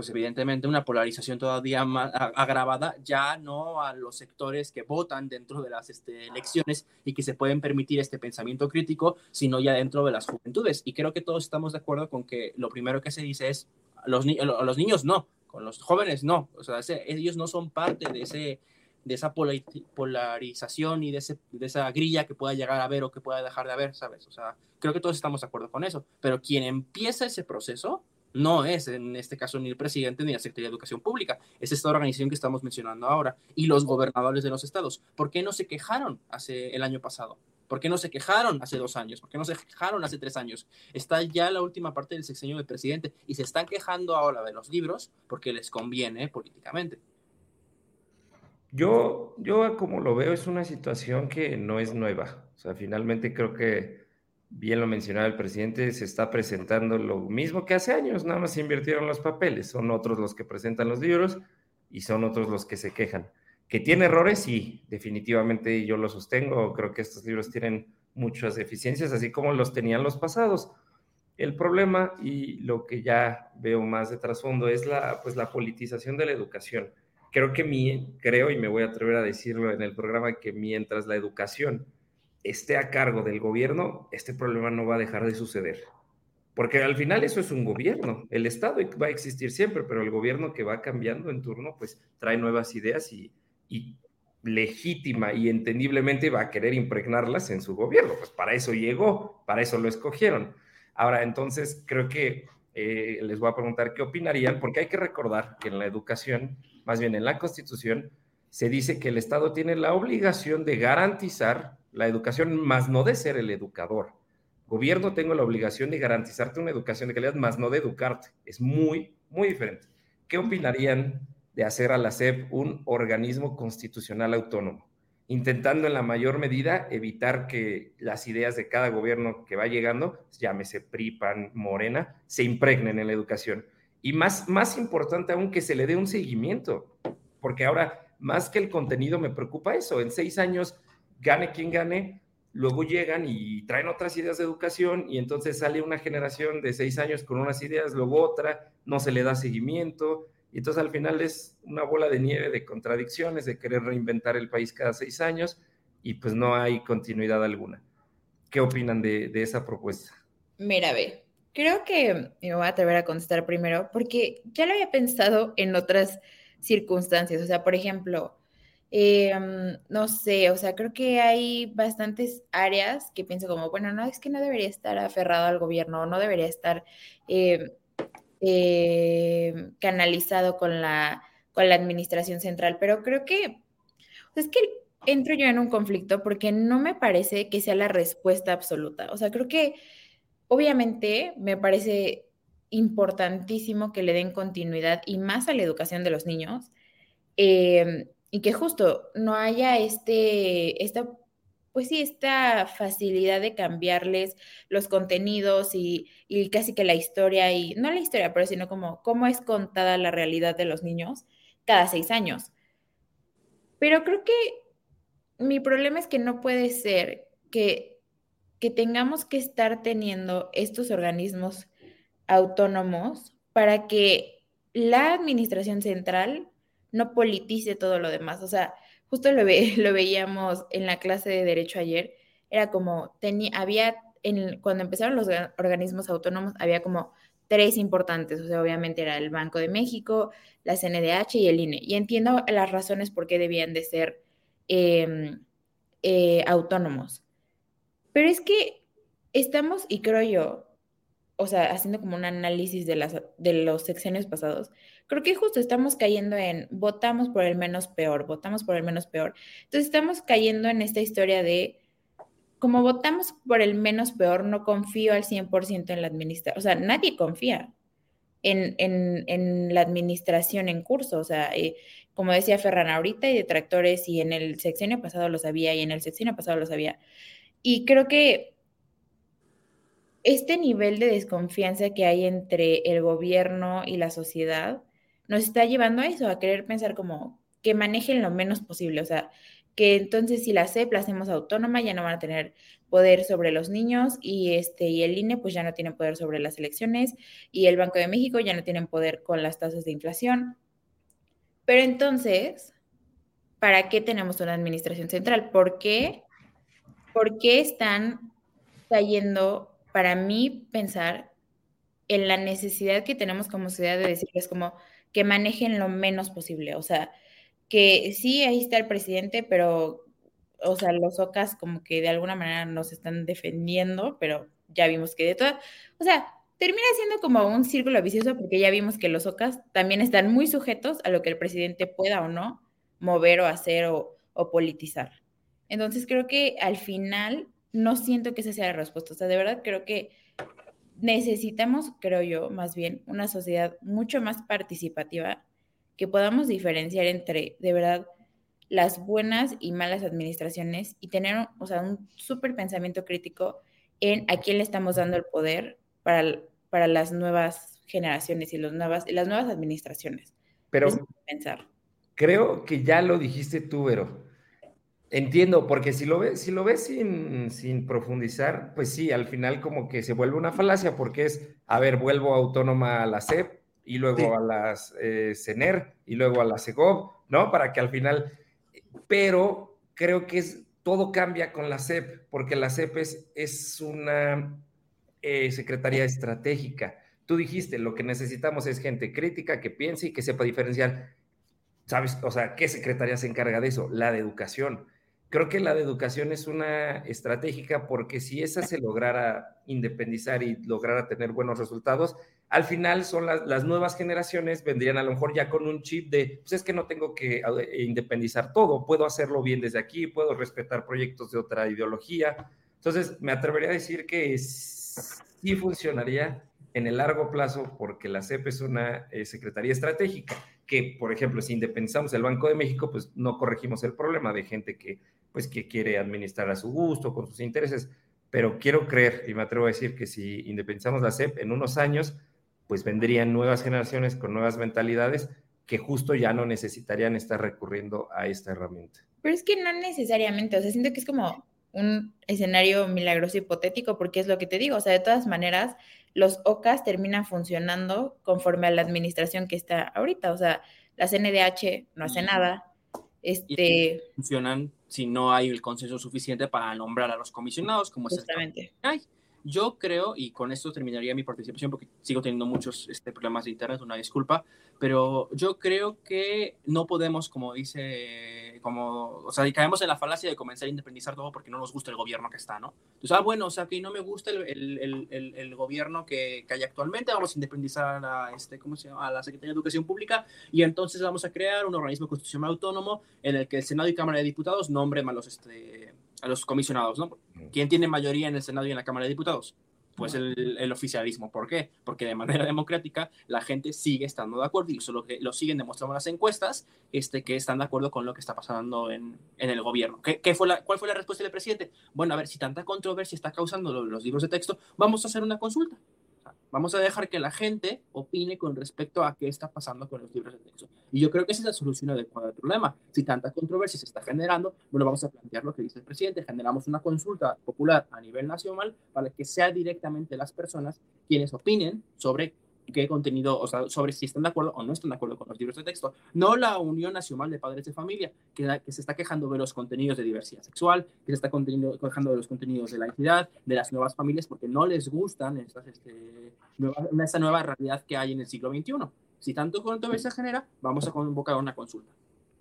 pues evidentemente una polarización todavía más agravada, ya no a los sectores que votan dentro de las este, elecciones y que se pueden permitir este pensamiento crítico, sino ya dentro de las juventudes. Y creo que todos estamos de acuerdo con que lo primero que se dice es, los, los niños no, con los jóvenes no, o sea, ellos no son parte de, ese, de esa polarización y de, ese, de esa grilla que pueda llegar a ver o que pueda dejar de haber, ¿sabes? O sea, creo que todos estamos de acuerdo con eso, pero quien empieza ese proceso no es en este caso ni el presidente ni la Secretaría de Educación Pública, es esta organización que estamos mencionando ahora y los gobernadores de los estados. ¿Por qué no se quejaron hace el año pasado? ¿Por qué no se quejaron hace dos años? ¿Por qué no se quejaron hace tres años? Está ya la última parte del sexenio del presidente y se están quejando ahora de los libros porque les conviene políticamente. Yo, yo como lo veo, es una situación que no es nueva. O sea, finalmente creo que bien lo mencionaba el presidente, se está presentando lo mismo que hace años, nada más se invirtieron los papeles, son otros los que presentan los libros y son otros los que se quejan. ¿Que tiene errores? Sí, definitivamente yo lo sostengo, creo que estos libros tienen muchas deficiencias, así como los tenían los pasados. El problema y lo que ya veo más de trasfondo es la, pues, la politización de la educación. Creo que mi, creo y me voy a atrever a decirlo en el programa que mientras la educación esté a cargo del gobierno, este problema no va a dejar de suceder. Porque al final eso es un gobierno. El Estado va a existir siempre, pero el gobierno que va cambiando en turno, pues trae nuevas ideas y, legítima y entendiblemente va a querer impregnarlas en su gobierno. Pues para eso llegó, para eso lo escogieron. Ahora, entonces, creo que eh, les voy a preguntar qué opinarían, porque hay que recordar que en la educación, más bien en la Constitución, se dice que el Estado tiene la obligación de garantizar la educación, más no de ser el educador. Gobierno tengo la obligación de garantizarte una educación de calidad, más no de educarte. Es muy, muy diferente. ¿Qué opinarían de hacer a la SEP un organismo constitucional autónomo? Intentando en la mayor medida evitar que las ideas de cada gobierno que va llegando, llámese PRI, PAN, Morena, se impregnen en la educación. Y más, más importante aún que se le dé un seguimiento, porque ahora, más que el contenido, me preocupa eso. En seis años gane quien gane, luego llegan y traen otras ideas de educación y entonces sale una generación de seis años con unas ideas, luego otra, no se le da seguimiento y entonces al final es una bola de nieve de contradicciones, de querer reinventar el país cada seis años y pues no hay continuidad alguna. ¿Qué opinan de, esa propuesta? Mira, ve, creo que me voy a atrever a contestar primero porque ya lo había pensado en otras circunstancias, o sea, por ejemplo, Em, no sé, o sea, creo que hay bastantes áreas que pienso como, bueno, no, es que no debería estar aferrado al gobierno, no debería estar em, em, canalizado con la, con la administración central, pero creo que, es que entro yo en un conflicto porque no me parece que sea la respuesta absoluta. O sea, creo que obviamente me parece importantísimo que le den continuidad y más a la educación de los niños y que justo no haya este, esta, pues sí, esta facilidad de cambiarles los contenidos y, casi que la historia, y no la historia, pero sino como cómo es contada la realidad de los niños cada seis años. Pero creo que mi problema es que no puede ser que, que tengamos que estar teniendo estos organismos autónomos para que la administración central no politice todo lo demás. O sea, justo lo, ve, lo veíamos en la clase de derecho ayer, era como, tenía, había, en, cuando empezaron los organismos autónomos, había como tres importantes, o sea, obviamente era el Banco de México, la CNDH y el INE. Y entiendo las razones por qué debían de ser em, eh, autónomos. Pero es que estamos, y creo yo, o sea, haciendo como un análisis de, las, de los sexenios pasados, creo que justo estamos cayendo en votamos por el menos peor, votamos por el menos peor. Entonces estamos cayendo en esta historia de, como votamos por el menos peor, no confío al 100% en la administración, o sea, nadie confía en, en, la administración en curso, o sea, eh, como decía Ferran ahorita, y detractores, y en el sexenio pasado lo sabía, y en el sexenio pasado lo sabía. Y creo que este nivel de desconfianza que hay entre el gobierno y la sociedad nos está llevando a eso, a querer pensar como que manejen lo menos posible, o sea, que entonces si la CEP la hacemos autónoma ya no van a tener poder sobre los niños y este y el INE pues ya no tiene poder sobre las elecciones y el Banco de México ya no tienen poder con las tasas de inflación. Pero entonces, ¿para qué tenemos una administración central? ¿Por qué? ¿Por qué están cayendo, para mí, pensar en la necesidad que tenemos como sociedad de decirles como que manejen lo menos posible? O sea, que sí, ahí está el presidente, pero, o sea, los OCAS como que de alguna manera nos están defendiendo, pero ya vimos que de todas, o sea, termina siendo como un círculo vicioso porque ya vimos que los OCAS también están muy sujetos a lo que el presidente pueda o no mover o hacer o, o politizar. Entonces creo que al final no siento que esa sea la respuesta. O sea, de verdad creo que necesitamos, creo yo, más bien una sociedad mucho más participativa que podamos diferenciar entre, de verdad, las buenas y malas administraciones y tener, o sea, un súper pensamiento crítico en a quién le estamos dando el poder para, para las nuevas generaciones y los nuevas, las nuevas administraciones. Pero pensar. creo que ya lo dijiste tú, Vero. Entiendo, porque si lo ves, si lo ves sin, sin, profundizar, pues sí, al final como que se vuelve una falacia, porque es, a ver, vuelvo autónoma a la CEP, y luego a las eh, CENER y luego a la CEGOV, ¿no? Para que al final, pero creo que es, todo cambia con la CEP, porque la CEP es, una eh, secretaría estratégica. Tú dijiste, lo que necesitamos es gente crítica que piense y que sepa diferenciar. ¿Sabes? O sea, ¿qué secretaría se encarga de eso? La de educación. Creo que la de educación es una estratégica porque si esa se lograra independizar y lograra tener buenos resultados, al final son las, nuevas generaciones, vendrían a lo mejor ya con un chip de, pues es que no tengo que eh, independizar todo, puedo hacerlo bien desde aquí, puedo respetar proyectos de otra ideología. Entonces, me atrevería a decir que sí funcionaría en el largo plazo porque la CEP es una eh, secretaría estratégica que, por ejemplo, si independizamos el Banco de México, pues no corregimos el problema de gente que, pues, que quiere administrar a su gusto, con sus intereses. Pero quiero creer, y me atrevo a decir que si independizamos la CEP en unos años, pues vendrían nuevas generaciones con nuevas mentalidades que justo ya no necesitarían estar recurriendo a esta herramienta. Pero es que no necesariamente, o sea, siento que es como un escenario milagroso hipotético, porque es lo que te digo, o sea, de todas maneras, los OCAS terminan funcionando conforme a la administración que está ahorita, o sea, la CNDH no hace nada, este... funcionan si no hay el consenso suficiente para nombrar a los comisionados, como Justamente. es el yo creo, y con esto terminaría mi participación porque sigo teniendo muchos este, problemas de internet, una disculpa, pero yo creo que no podemos, como dice, como, o sea, caemos en la falacia de comenzar a independizar todo porque no nos gusta el gobierno que está, ¿no? Entonces, ah, bueno, o sea, que no me gusta el, el, gobierno que, hay actualmente, vamos a independizar a, este, ¿cómo se llama? a la Secretaría de Educación Pública y entonces vamos a crear un organismo constitucional autónomo en el que el Senado y Cámara de Diputados nombren a este, a los comisionados, ¿no? ¿Quién tiene mayoría en el Senado y en la Cámara de Diputados? Pues el, el, oficialismo. ¿Por qué? Porque de manera democrática la gente sigue estando de acuerdo y solo que lo siguen demostrando las encuestas este, que están de acuerdo con lo que está pasando en, en el gobierno. ¿Qué, qué fue la, ¿Cuál fue la respuesta del presidente? Bueno, a ver, si tanta controversia está causando los, los libros de texto, vamos a hacer una consulta. Vamos a dejar que la gente opine con respecto a qué está pasando con los libros de texto. Y yo creo que esa es la solución adecuada al problema. Si tanta controversia se está generando, bueno, vamos a plantear lo que dice el presidente. Generamos una consulta popular a nivel nacional para que sea directamente las personas quienes opinen sobre qué contenido, o sea, sobre si están de acuerdo o no están de acuerdo con los libros de texto. No la Unión Nacional de Padres de Familia, que, se está quejando de los contenidos de diversidad sexual, que se está quejando de los contenidos de la entidad, de las nuevas familias, porque no les gustan estas, este, nueva, esta nueva realidad que hay en el siglo XXI. Si tanto controversia genera, vamos a convocar una consulta.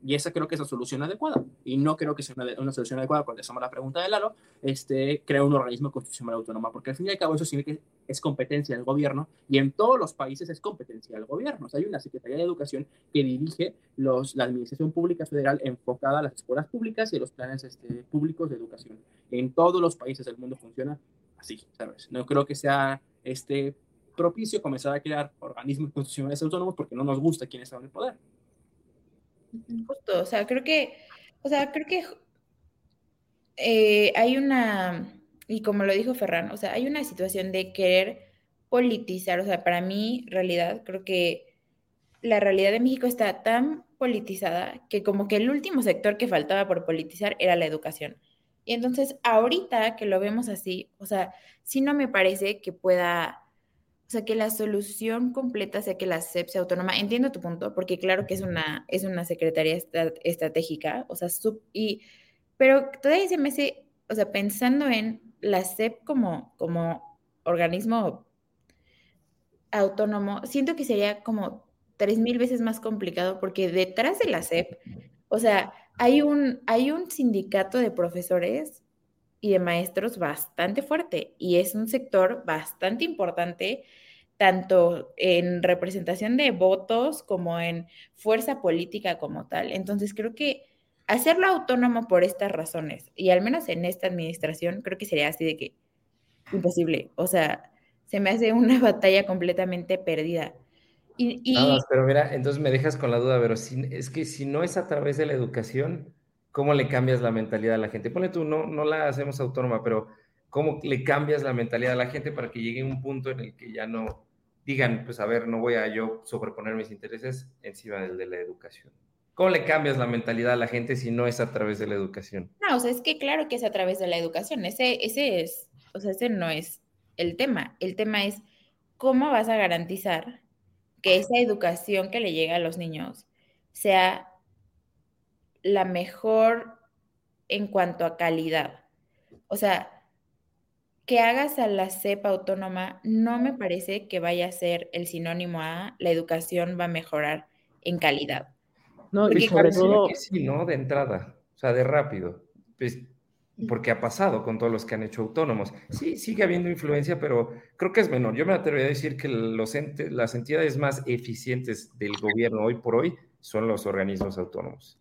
Y esa creo que es la solución adecuada. Y no creo que sea una, solución adecuada, hacemos la pregunta de Lalo, este, crea un organismo constitucional autónomo, porque al fin y al cabo eso significa que es competencia del gobierno y en todos los países es competencia del gobierno. O sea, hay una Secretaría de Educación que dirige los, la Administración Pública Federal enfocada a las escuelas públicas y a los planes este, públicos de educación. En todos los países del mundo funciona así, ¿sabes? No creo que sea este, propicio comenzar a crear organismos constitucionales autónomos porque no nos gusta quién está en el poder. Justo, o sea, creo que, o sea, creo que eh, hay una y como lo dijo Ferran, o sea, hay una situación de querer politizar, o sea, para mí, realidad, creo que la realidad de México está tan politizada que como que el último sector que faltaba por politizar era la educación. Y entonces, ahorita que lo vemos así, o sea, sí no me parece que pueda, o sea, que la solución completa sea que la SEP sea autónoma. Entiendo tu punto, porque claro que es una, es una secretaría estratégica, o sea, sub, y, pero todavía se me hace, o sea, pensando en la SEP como, como organismo autónomo, siento que sería como tres mil veces más complicado porque detrás de la SEP, o sea, hay un, hay un sindicato de profesores y de maestros bastante fuerte y es un sector bastante importante tanto en representación de votos como en fuerza política como tal. Entonces creo que hacerlo autónomo por estas razones, y al menos en esta administración, creo que sería así de que imposible. O sea, se me hace una batalla completamente perdida. Y, pero mira, entonces me dejas con la duda, pero si, es que si no es a través de la educación, ¿cómo le cambias la mentalidad a la gente? Pone tú, no, no la hacemos autónoma, pero ¿cómo le cambias la mentalidad a la gente para que llegue a un punto en el que ya no digan, pues a ver, no voy a yo sobreponer mis intereses encima del de la educación? ¿Cómo le cambias la mentalidad a la gente si no es a través de la educación? No, o sea, es que claro que es a través de la educación. Ese, ese es, o sea, ese no es el tema. El tema es cómo vas a garantizar que esa educación que le llega a los niños sea la mejor en cuanto a calidad. O sea, que hagas a la CEPA autónoma no me parece que vaya a ser el sinónimo a la educación va a mejorar en calidad. No, y sobre todo... Que sí, ¿no? De entrada, o sea, de rápido. Pues, porque ha pasado con todos los que han hecho autónomos. Sí, sigue habiendo influencia, pero creo que es menor. Yo me atrevería a decir que los las entidades más eficientes del gobierno hoy por hoy son los organismos autónomos.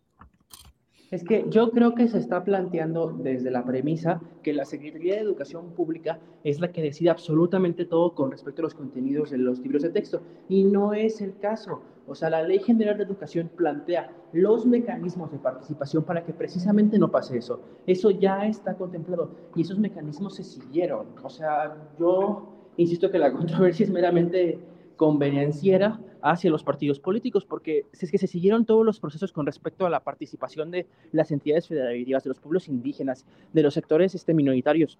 Es que yo creo que se está planteando desde la premisa que la Secretaría de Educación Pública es la que decide absolutamente todo con respecto a los contenidos de los libros de texto. Y no es el caso. O sea, la Ley General de Educación plantea los mecanismos de participación para que precisamente no pase eso. Eso ya está contemplado y esos mecanismos se siguieron. O sea, yo insisto que la controversia es meramente convenienciera hacia los partidos políticos, porque es que se siguieron todos los procesos con respecto a la participación de las entidades federativas, de los pueblos indígenas, de los sectores este, minoritarios,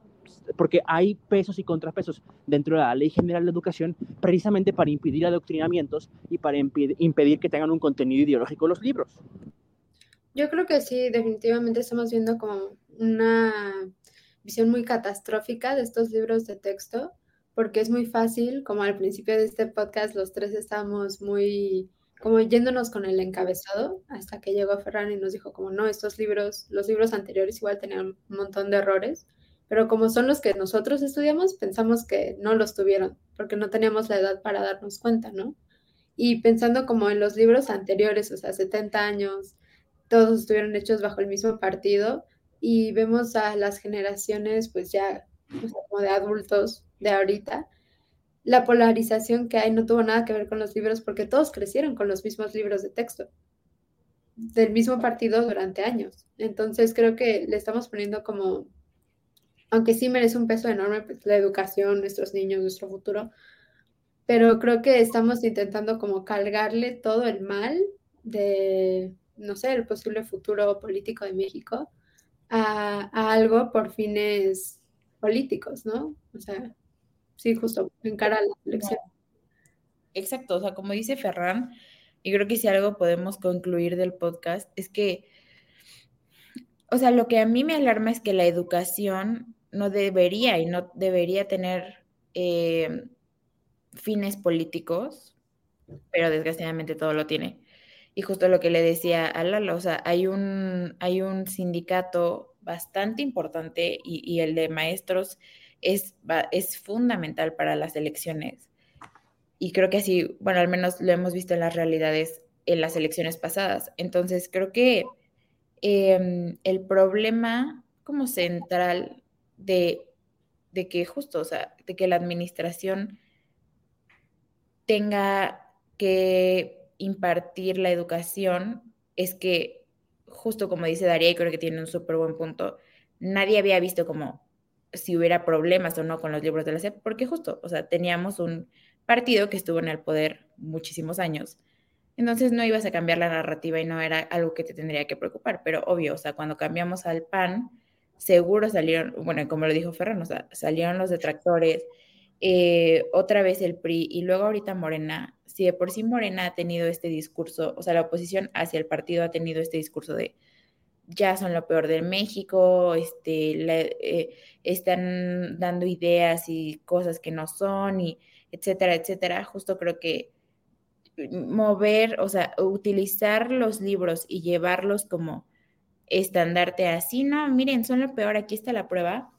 porque hay pesos y contrapesos dentro de la Ley General de Educación precisamente para impedir adoctrinamientos y para impedir que tengan un contenido ideológico los libros. Yo creo que sí, definitivamente estamos viendo como una visión muy catastrófica de estos libros de texto porque es muy fácil, como al principio de este podcast los tres estábamos muy como yéndonos con el encabezado hasta que llegó Ferran y nos dijo como no, estos libros, los libros anteriores igual tenían un montón de errores, pero como son los que nosotros estudiamos, pensamos que no los tuvieron, porque no teníamos la edad para darnos cuenta, ¿no? Y pensando como en los libros anteriores, o sea, 70 años, todos estuvieron hechos bajo el mismo partido y vemos a las generaciones pues ya como de adultos de ahorita, la polarización que hay no tuvo nada que ver con los libros porque todos crecieron con los mismos libros de texto del mismo partido durante años. Entonces creo que le estamos poniendo como, aunque sí merece un peso enorme pues, la educación, nuestros niños, nuestro futuro, pero creo que estamos intentando como cargarle todo el mal de, no sé, el posible futuro político de México a, a algo por fines políticos, ¿no? O sea, sí, justo, encara la elección. Exacto, o sea, como dice Ferran, y creo que si algo podemos concluir del podcast es que, o sea, lo que a mí me alarma es que la educación no debería y no debería tener eh, fines políticos, pero desgraciadamente todo lo tiene. Y justo lo que le decía a Lalo, o sea, hay un, hay un sindicato bastante importante y el de maestros es, es fundamental para las elecciones. Y creo que así, bueno, al menos lo hemos visto en las realidades en las elecciones pasadas. Entonces, creo que em, el problema como central de, de que justo, o sea, de que la administración tenga que impartir la educación es que, justo como dice Daría, y creo que tiene un súper buen punto, nadie había visto como si hubiera problemas o no con los libros de la SEP, porque justo, o sea, teníamos un partido que estuvo en el poder muchísimos años, entonces no ibas a cambiar la narrativa y no era algo que te tendría que preocupar, pero obvio, o sea, cuando cambiamos al PAN, seguro salieron, bueno, como lo dijo Ferran, o sea, salieron los detractores, eh, otra vez el PRI y luego ahorita Morena, si de por sí Morena ha tenido este discurso, o sea, la oposición hacia el partido ha tenido este discurso de ya son lo peor de México, este, eh, están dando ideas y cosas que no son, y etcétera, etcétera. Justo creo que mover, o sea, utilizar los libros y llevarlos como estandarte así, no, miren, son lo peor, aquí está la prueba.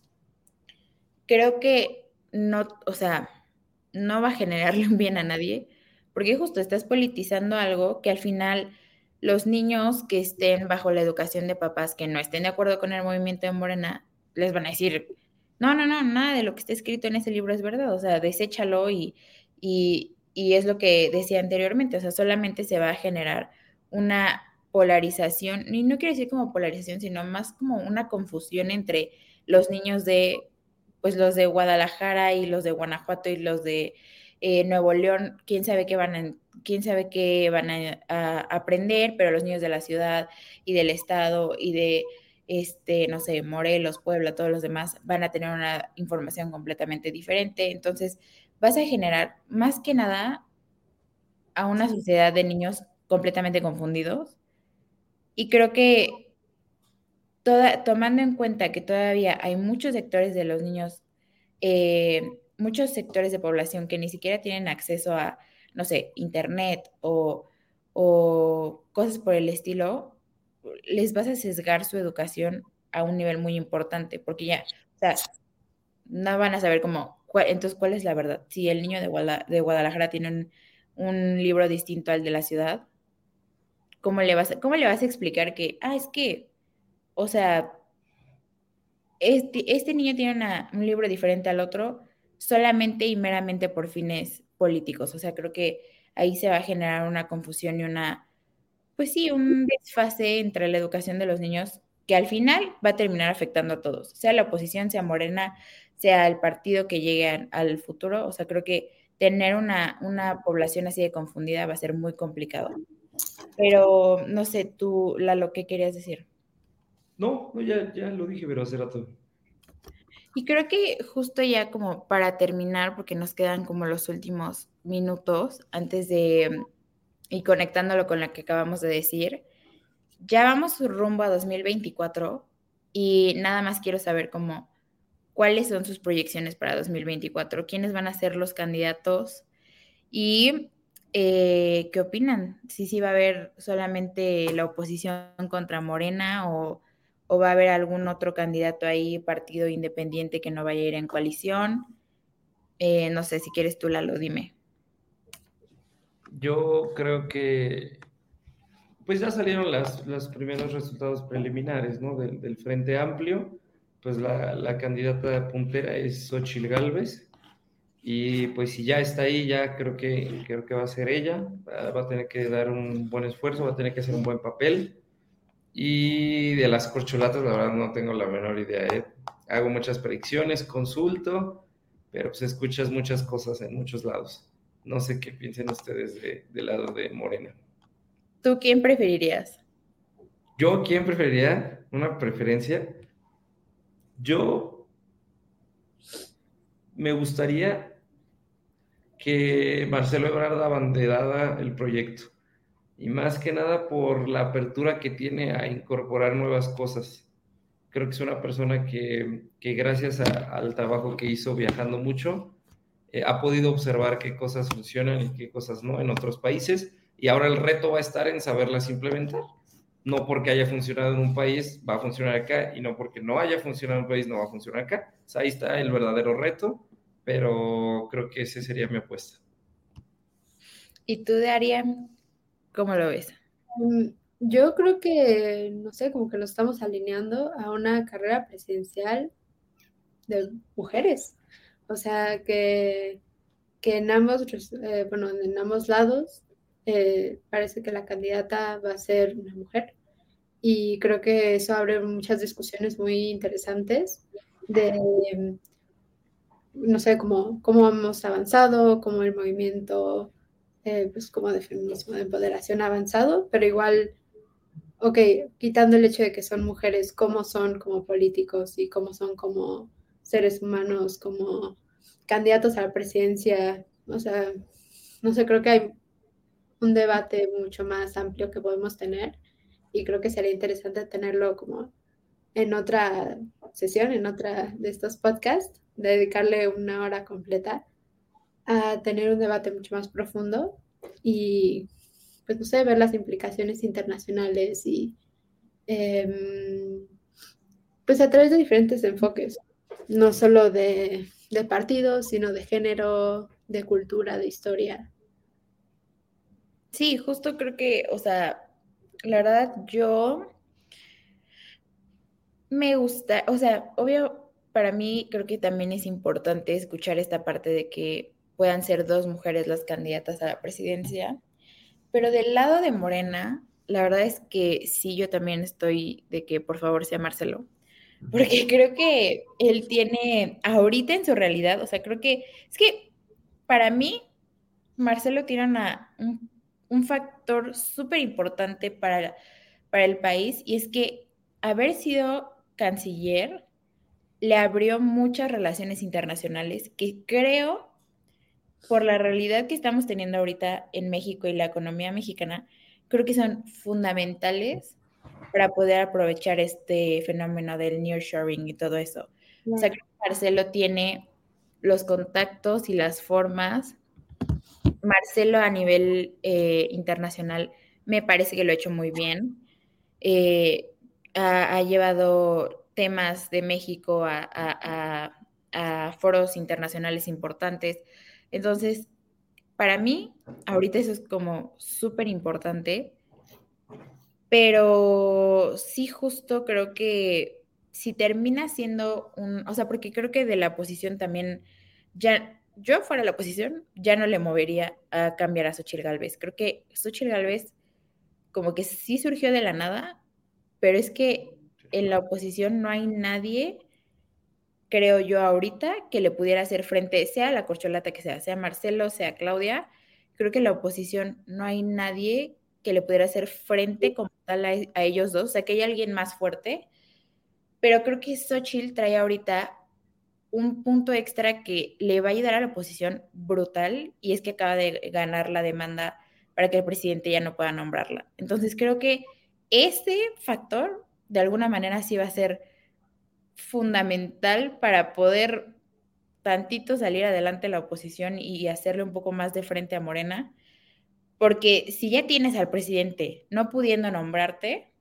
Creo que no, o sea, no va a generarle un bien a nadie, porque justo estás politizando algo que al final los niños que estén bajo la educación de papás que no estén de acuerdo con el movimiento de Morena, les van a decir, no, no, no, nada de lo que está escrito en ese libro es verdad, o sea, deséchalo y, y, y es lo que decía anteriormente, o sea, solamente se va a generar una polarización, y no quiero decir como polarización, sino más como una confusión entre los niños de, pues los de Guadalajara y los de Guanajuato y los de eh, Nuevo León, quién sabe qué van a, quién sabe qué van a, aprender, pero los niños de la ciudad y del estado y de, este, no sé, Morelos, Puebla, todos los demás van a tener una información completamente diferente. Entonces, vas a generar más que nada a una sociedad de niños completamente confundidos. Y creo que toda, tomando en cuenta que todavía hay muchos sectores de los niños eh, muchos sectores de población que ni siquiera tienen acceso a, no sé, internet o, cosas por el estilo, les vas a sesgar su educación a un nivel muy importante, porque ya, o sea, no van a saber cómo, entonces, ¿cuál es la verdad? Si el niño de, Guadalajara tiene un, libro distinto al de la ciudad, ¿cómo le, vas a, ¿cómo le vas a explicar que, ah, es que, o sea, este, este niño tiene un libro diferente al otro, solamente y meramente por fines políticos. O sea, creo que ahí se va a generar una confusión y una, pues sí, un desfase entre la educación de los niños que al final va a terminar afectando a todos, sea la oposición, sea Morena, sea el partido que llegue al futuro. O sea, creo que tener una, una población así de confundida va a ser muy complicado. Pero no sé, tú, Lalo, ¿qué querías decir? No, no ya, ya lo dije, pero hace rato. Y creo que justo ya como para terminar, porque nos quedan como los últimos minutos antes de, y conectándolo con lo que acabamos de decir, ya vamos rumbo a 2024 y nada más quiero saber cómo, cuáles son sus proyecciones para 2024, quiénes van a ser los candidatos y eh, qué opinan, si sí va a haber solamente la oposición contra Morena o o va a haber algún otro candidato ahí, partido independiente que no vaya a ir en coalición. Eh, no sé, si quieres tú, Lalo, dime. Yo creo que, pues ya salieron las, los primeros resultados preliminares, ¿no? Del, Frente Amplio, pues la, la candidata puntera es Xochil Gálvez, y pues si ya está ahí, ya creo que, creo que va a ser ella, va a tener que dar un buen esfuerzo, va a tener que hacer un buen papel. Y de las corcholatas, la verdad, no tengo la menor idea. ¿eh? Hago muchas predicciones, consulto, pero pues escuchas muchas cosas en muchos lados. No sé qué piensen ustedes de, del lado de Morena. ¿Tú quién preferirías? Yo, ¿quién preferiría? Una preferencia. Yo me gustaría que Marcelo Ebrard abanderara el proyecto y más que nada por la apertura que tiene a incorporar nuevas cosas. Creo que es una persona que, que gracias al trabajo que hizo viajando mucho, eh, ha podido observar qué cosas funcionan y qué cosas no en otros países y ahora el reto va a estar en saberlas implementar. No porque haya funcionado en un país va a funcionar acá y no porque no haya funcionado en un país no va a funcionar acá. ahí está el verdadero reto, pero creo que ese sería mi apuesta. ¿Y tú, Darian? ¿Cómo lo ves? Mm, yo creo que, no sé, como que lo estamos alineando a una carrera presidencial de mujeres. O sea, que, que en, ambos, eh, bueno, en ambos lados eh, parece que la candidata va a ser una mujer. Y creo que eso abre muchas discusiones muy interesantes de, no sé, cómo, cómo hemos avanzado, cómo el movimiento, eh, pues como de feminismo, de empoderación avanzado, pero igual, ok, quitando el hecho de que son mujeres, cómo son como políticos y cómo son como seres humanos, como candidatos a la presidencia, o sea, no sé, creo que hay un debate mucho más amplio que podemos tener y creo que sería interesante tenerlo como en otra sesión, en otra de estos podcasts, dedicarle una hora completa a tener un debate mucho más profundo y, pues no sé, ver las implicaciones internacionales y, em, pues a través de diferentes enfoques, no solo de, de partidos, sino de género, de cultura, de historia. Sí, justo creo que, o sea, la verdad yo me gusta, o sea, obvio, para mí creo que también es importante escuchar esta parte de que puedan ser dos mujeres las candidatas a la presidencia, pero del lado de Morena, la verdad es que sí, yo también estoy de que por favor sea Marcelo, porque creo que él tiene ahorita en su realidad, o sea, creo que es que para mí Marcelo tiene un, un factor súper importante para, para el país y es que haber sido canciller le abrió muchas relaciones internacionales que creo, por la realidad que estamos teniendo ahorita en México y la economía mexicana, creo que son fundamentales para poder aprovechar este fenómeno del nearshoring y todo eso. O sea, creo que Marcelo tiene los contactos y las formas. Marcelo a nivel eh, internacional me parece que lo ha hecho muy bien. Eh, ha, llevado temas de México a, foros internacionales importantes. Entonces, para mí, ahorita eso es como súper importante, pero sí justo creo que si termina siendo un, o sea, porque creo que de la oposición también, ya, yo fuera la oposición, ya no le movería a cambiar a Xochitl Galvez. Creo que Xochitl Galvez como que sí surgió de la nada, pero es que en la oposición no hay nadie, creo yo ahorita, que le pudiera hacer frente, sea la corcholata que sea, sea Marcelo, sea Claudia, creo que la oposición no hay nadie que le pudiera hacer frente como tal a, ellos dos, o sea, que hay alguien más fuerte, pero creo que Xochitl trae ahorita un punto extra que le va a ayudar a la oposición brutal y es que acaba de ganar la demanda para que el presidente ya no pueda nombrarla. Entonces creo que ese factor, de alguna manera, sí va a ser fundamental para poder tantito salir adelante la oposición y hacerle un poco más de frente a Morena, porque si ya tienes al presidente no pudiendo nombrarte,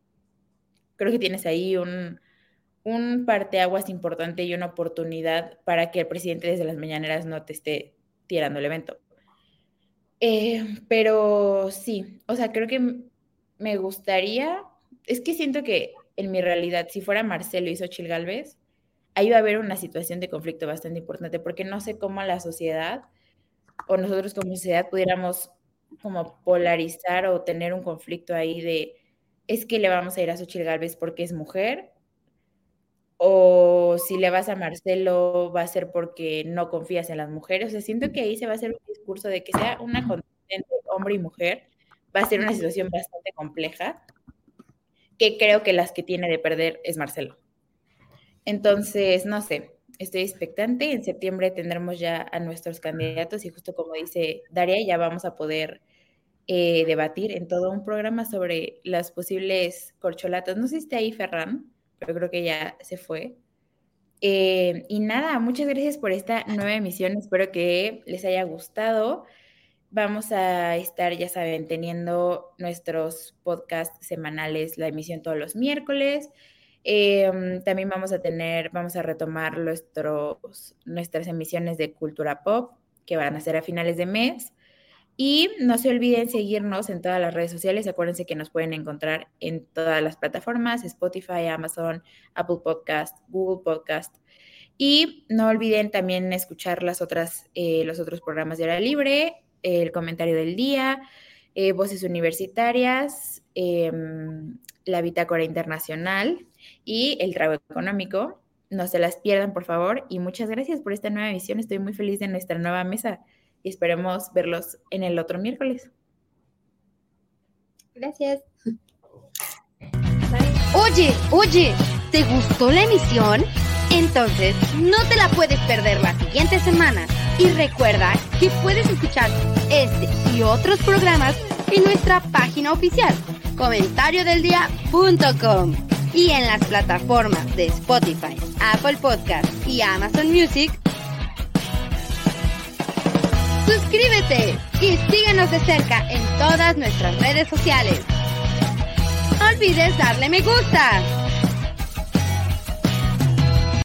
creo que tienes ahí un, un parteaguas importante y una oportunidad para que el presidente desde las mañaneras no te esté tirando el evento. Eh, pero sí, o sea, creo que me gustaría, es que siento que en mi realidad, si fuera Marcelo y Xochil Gálvez, ahí va a haber una situación de conflicto bastante importante, porque no sé cómo la sociedad o nosotros como sociedad pudiéramos como polarizar o tener un conflicto ahí de es que le vamos a ir a Xochil Gálvez porque es mujer, o si le vas a Marcelo va a ser porque no confías en las mujeres. O sea, siento que ahí se va a hacer un discurso de que sea una contienda hombre y mujer va a ser una situación bastante compleja, que creo que las que tiene de perder es Marcelo. Entonces, no sé, estoy expectante. En septiembre tendremos ya a nuestros candidatos y justo como dice Daria, ya vamos a poder eh, debatir en todo un programa sobre las posibles corcholatas. No sé si está ahí Ferran, pero creo que ya se fue. Eh, y nada, muchas gracias por esta nueva emisión. Espero que les haya gustado. Vamos a estar, ya saben, teniendo nuestros podcasts semanales, la emisión todos los miércoles. Em, también vamos a tener, vamos a retomar nuestros, nuestras emisiones de cultura pop que van a ser a finales de mes. Y no se olviden seguirnos en todas las redes sociales. Acuérdense que nos pueden encontrar en todas las plataformas, Spotify, Amazon, Apple Podcast, Google Podcast. Y no olviden también escuchar las otras, eh, los otros programas de hora libre el comentario del día, eh, voces universitarias, em, la bitácora internacional y el trago económico. no se las pierdan, por favor. Y muchas gracias por esta nueva emisión. Estoy muy feliz de nuestra nueva mesa y esperemos verlos en el otro miércoles. Gracias. Oye, oye, ¿te gustó la emisión? Entonces, no te la puedes perder la siguiente semana. Y recuerda que puedes escuchar este y otros programas en nuestra página oficial, comentariodeldia.com y en las plataformas de Spotify, Apple Podcast y Amazon Music. Suscríbete y síguenos de cerca en todas nuestras redes sociales. No olvides darle me gusta.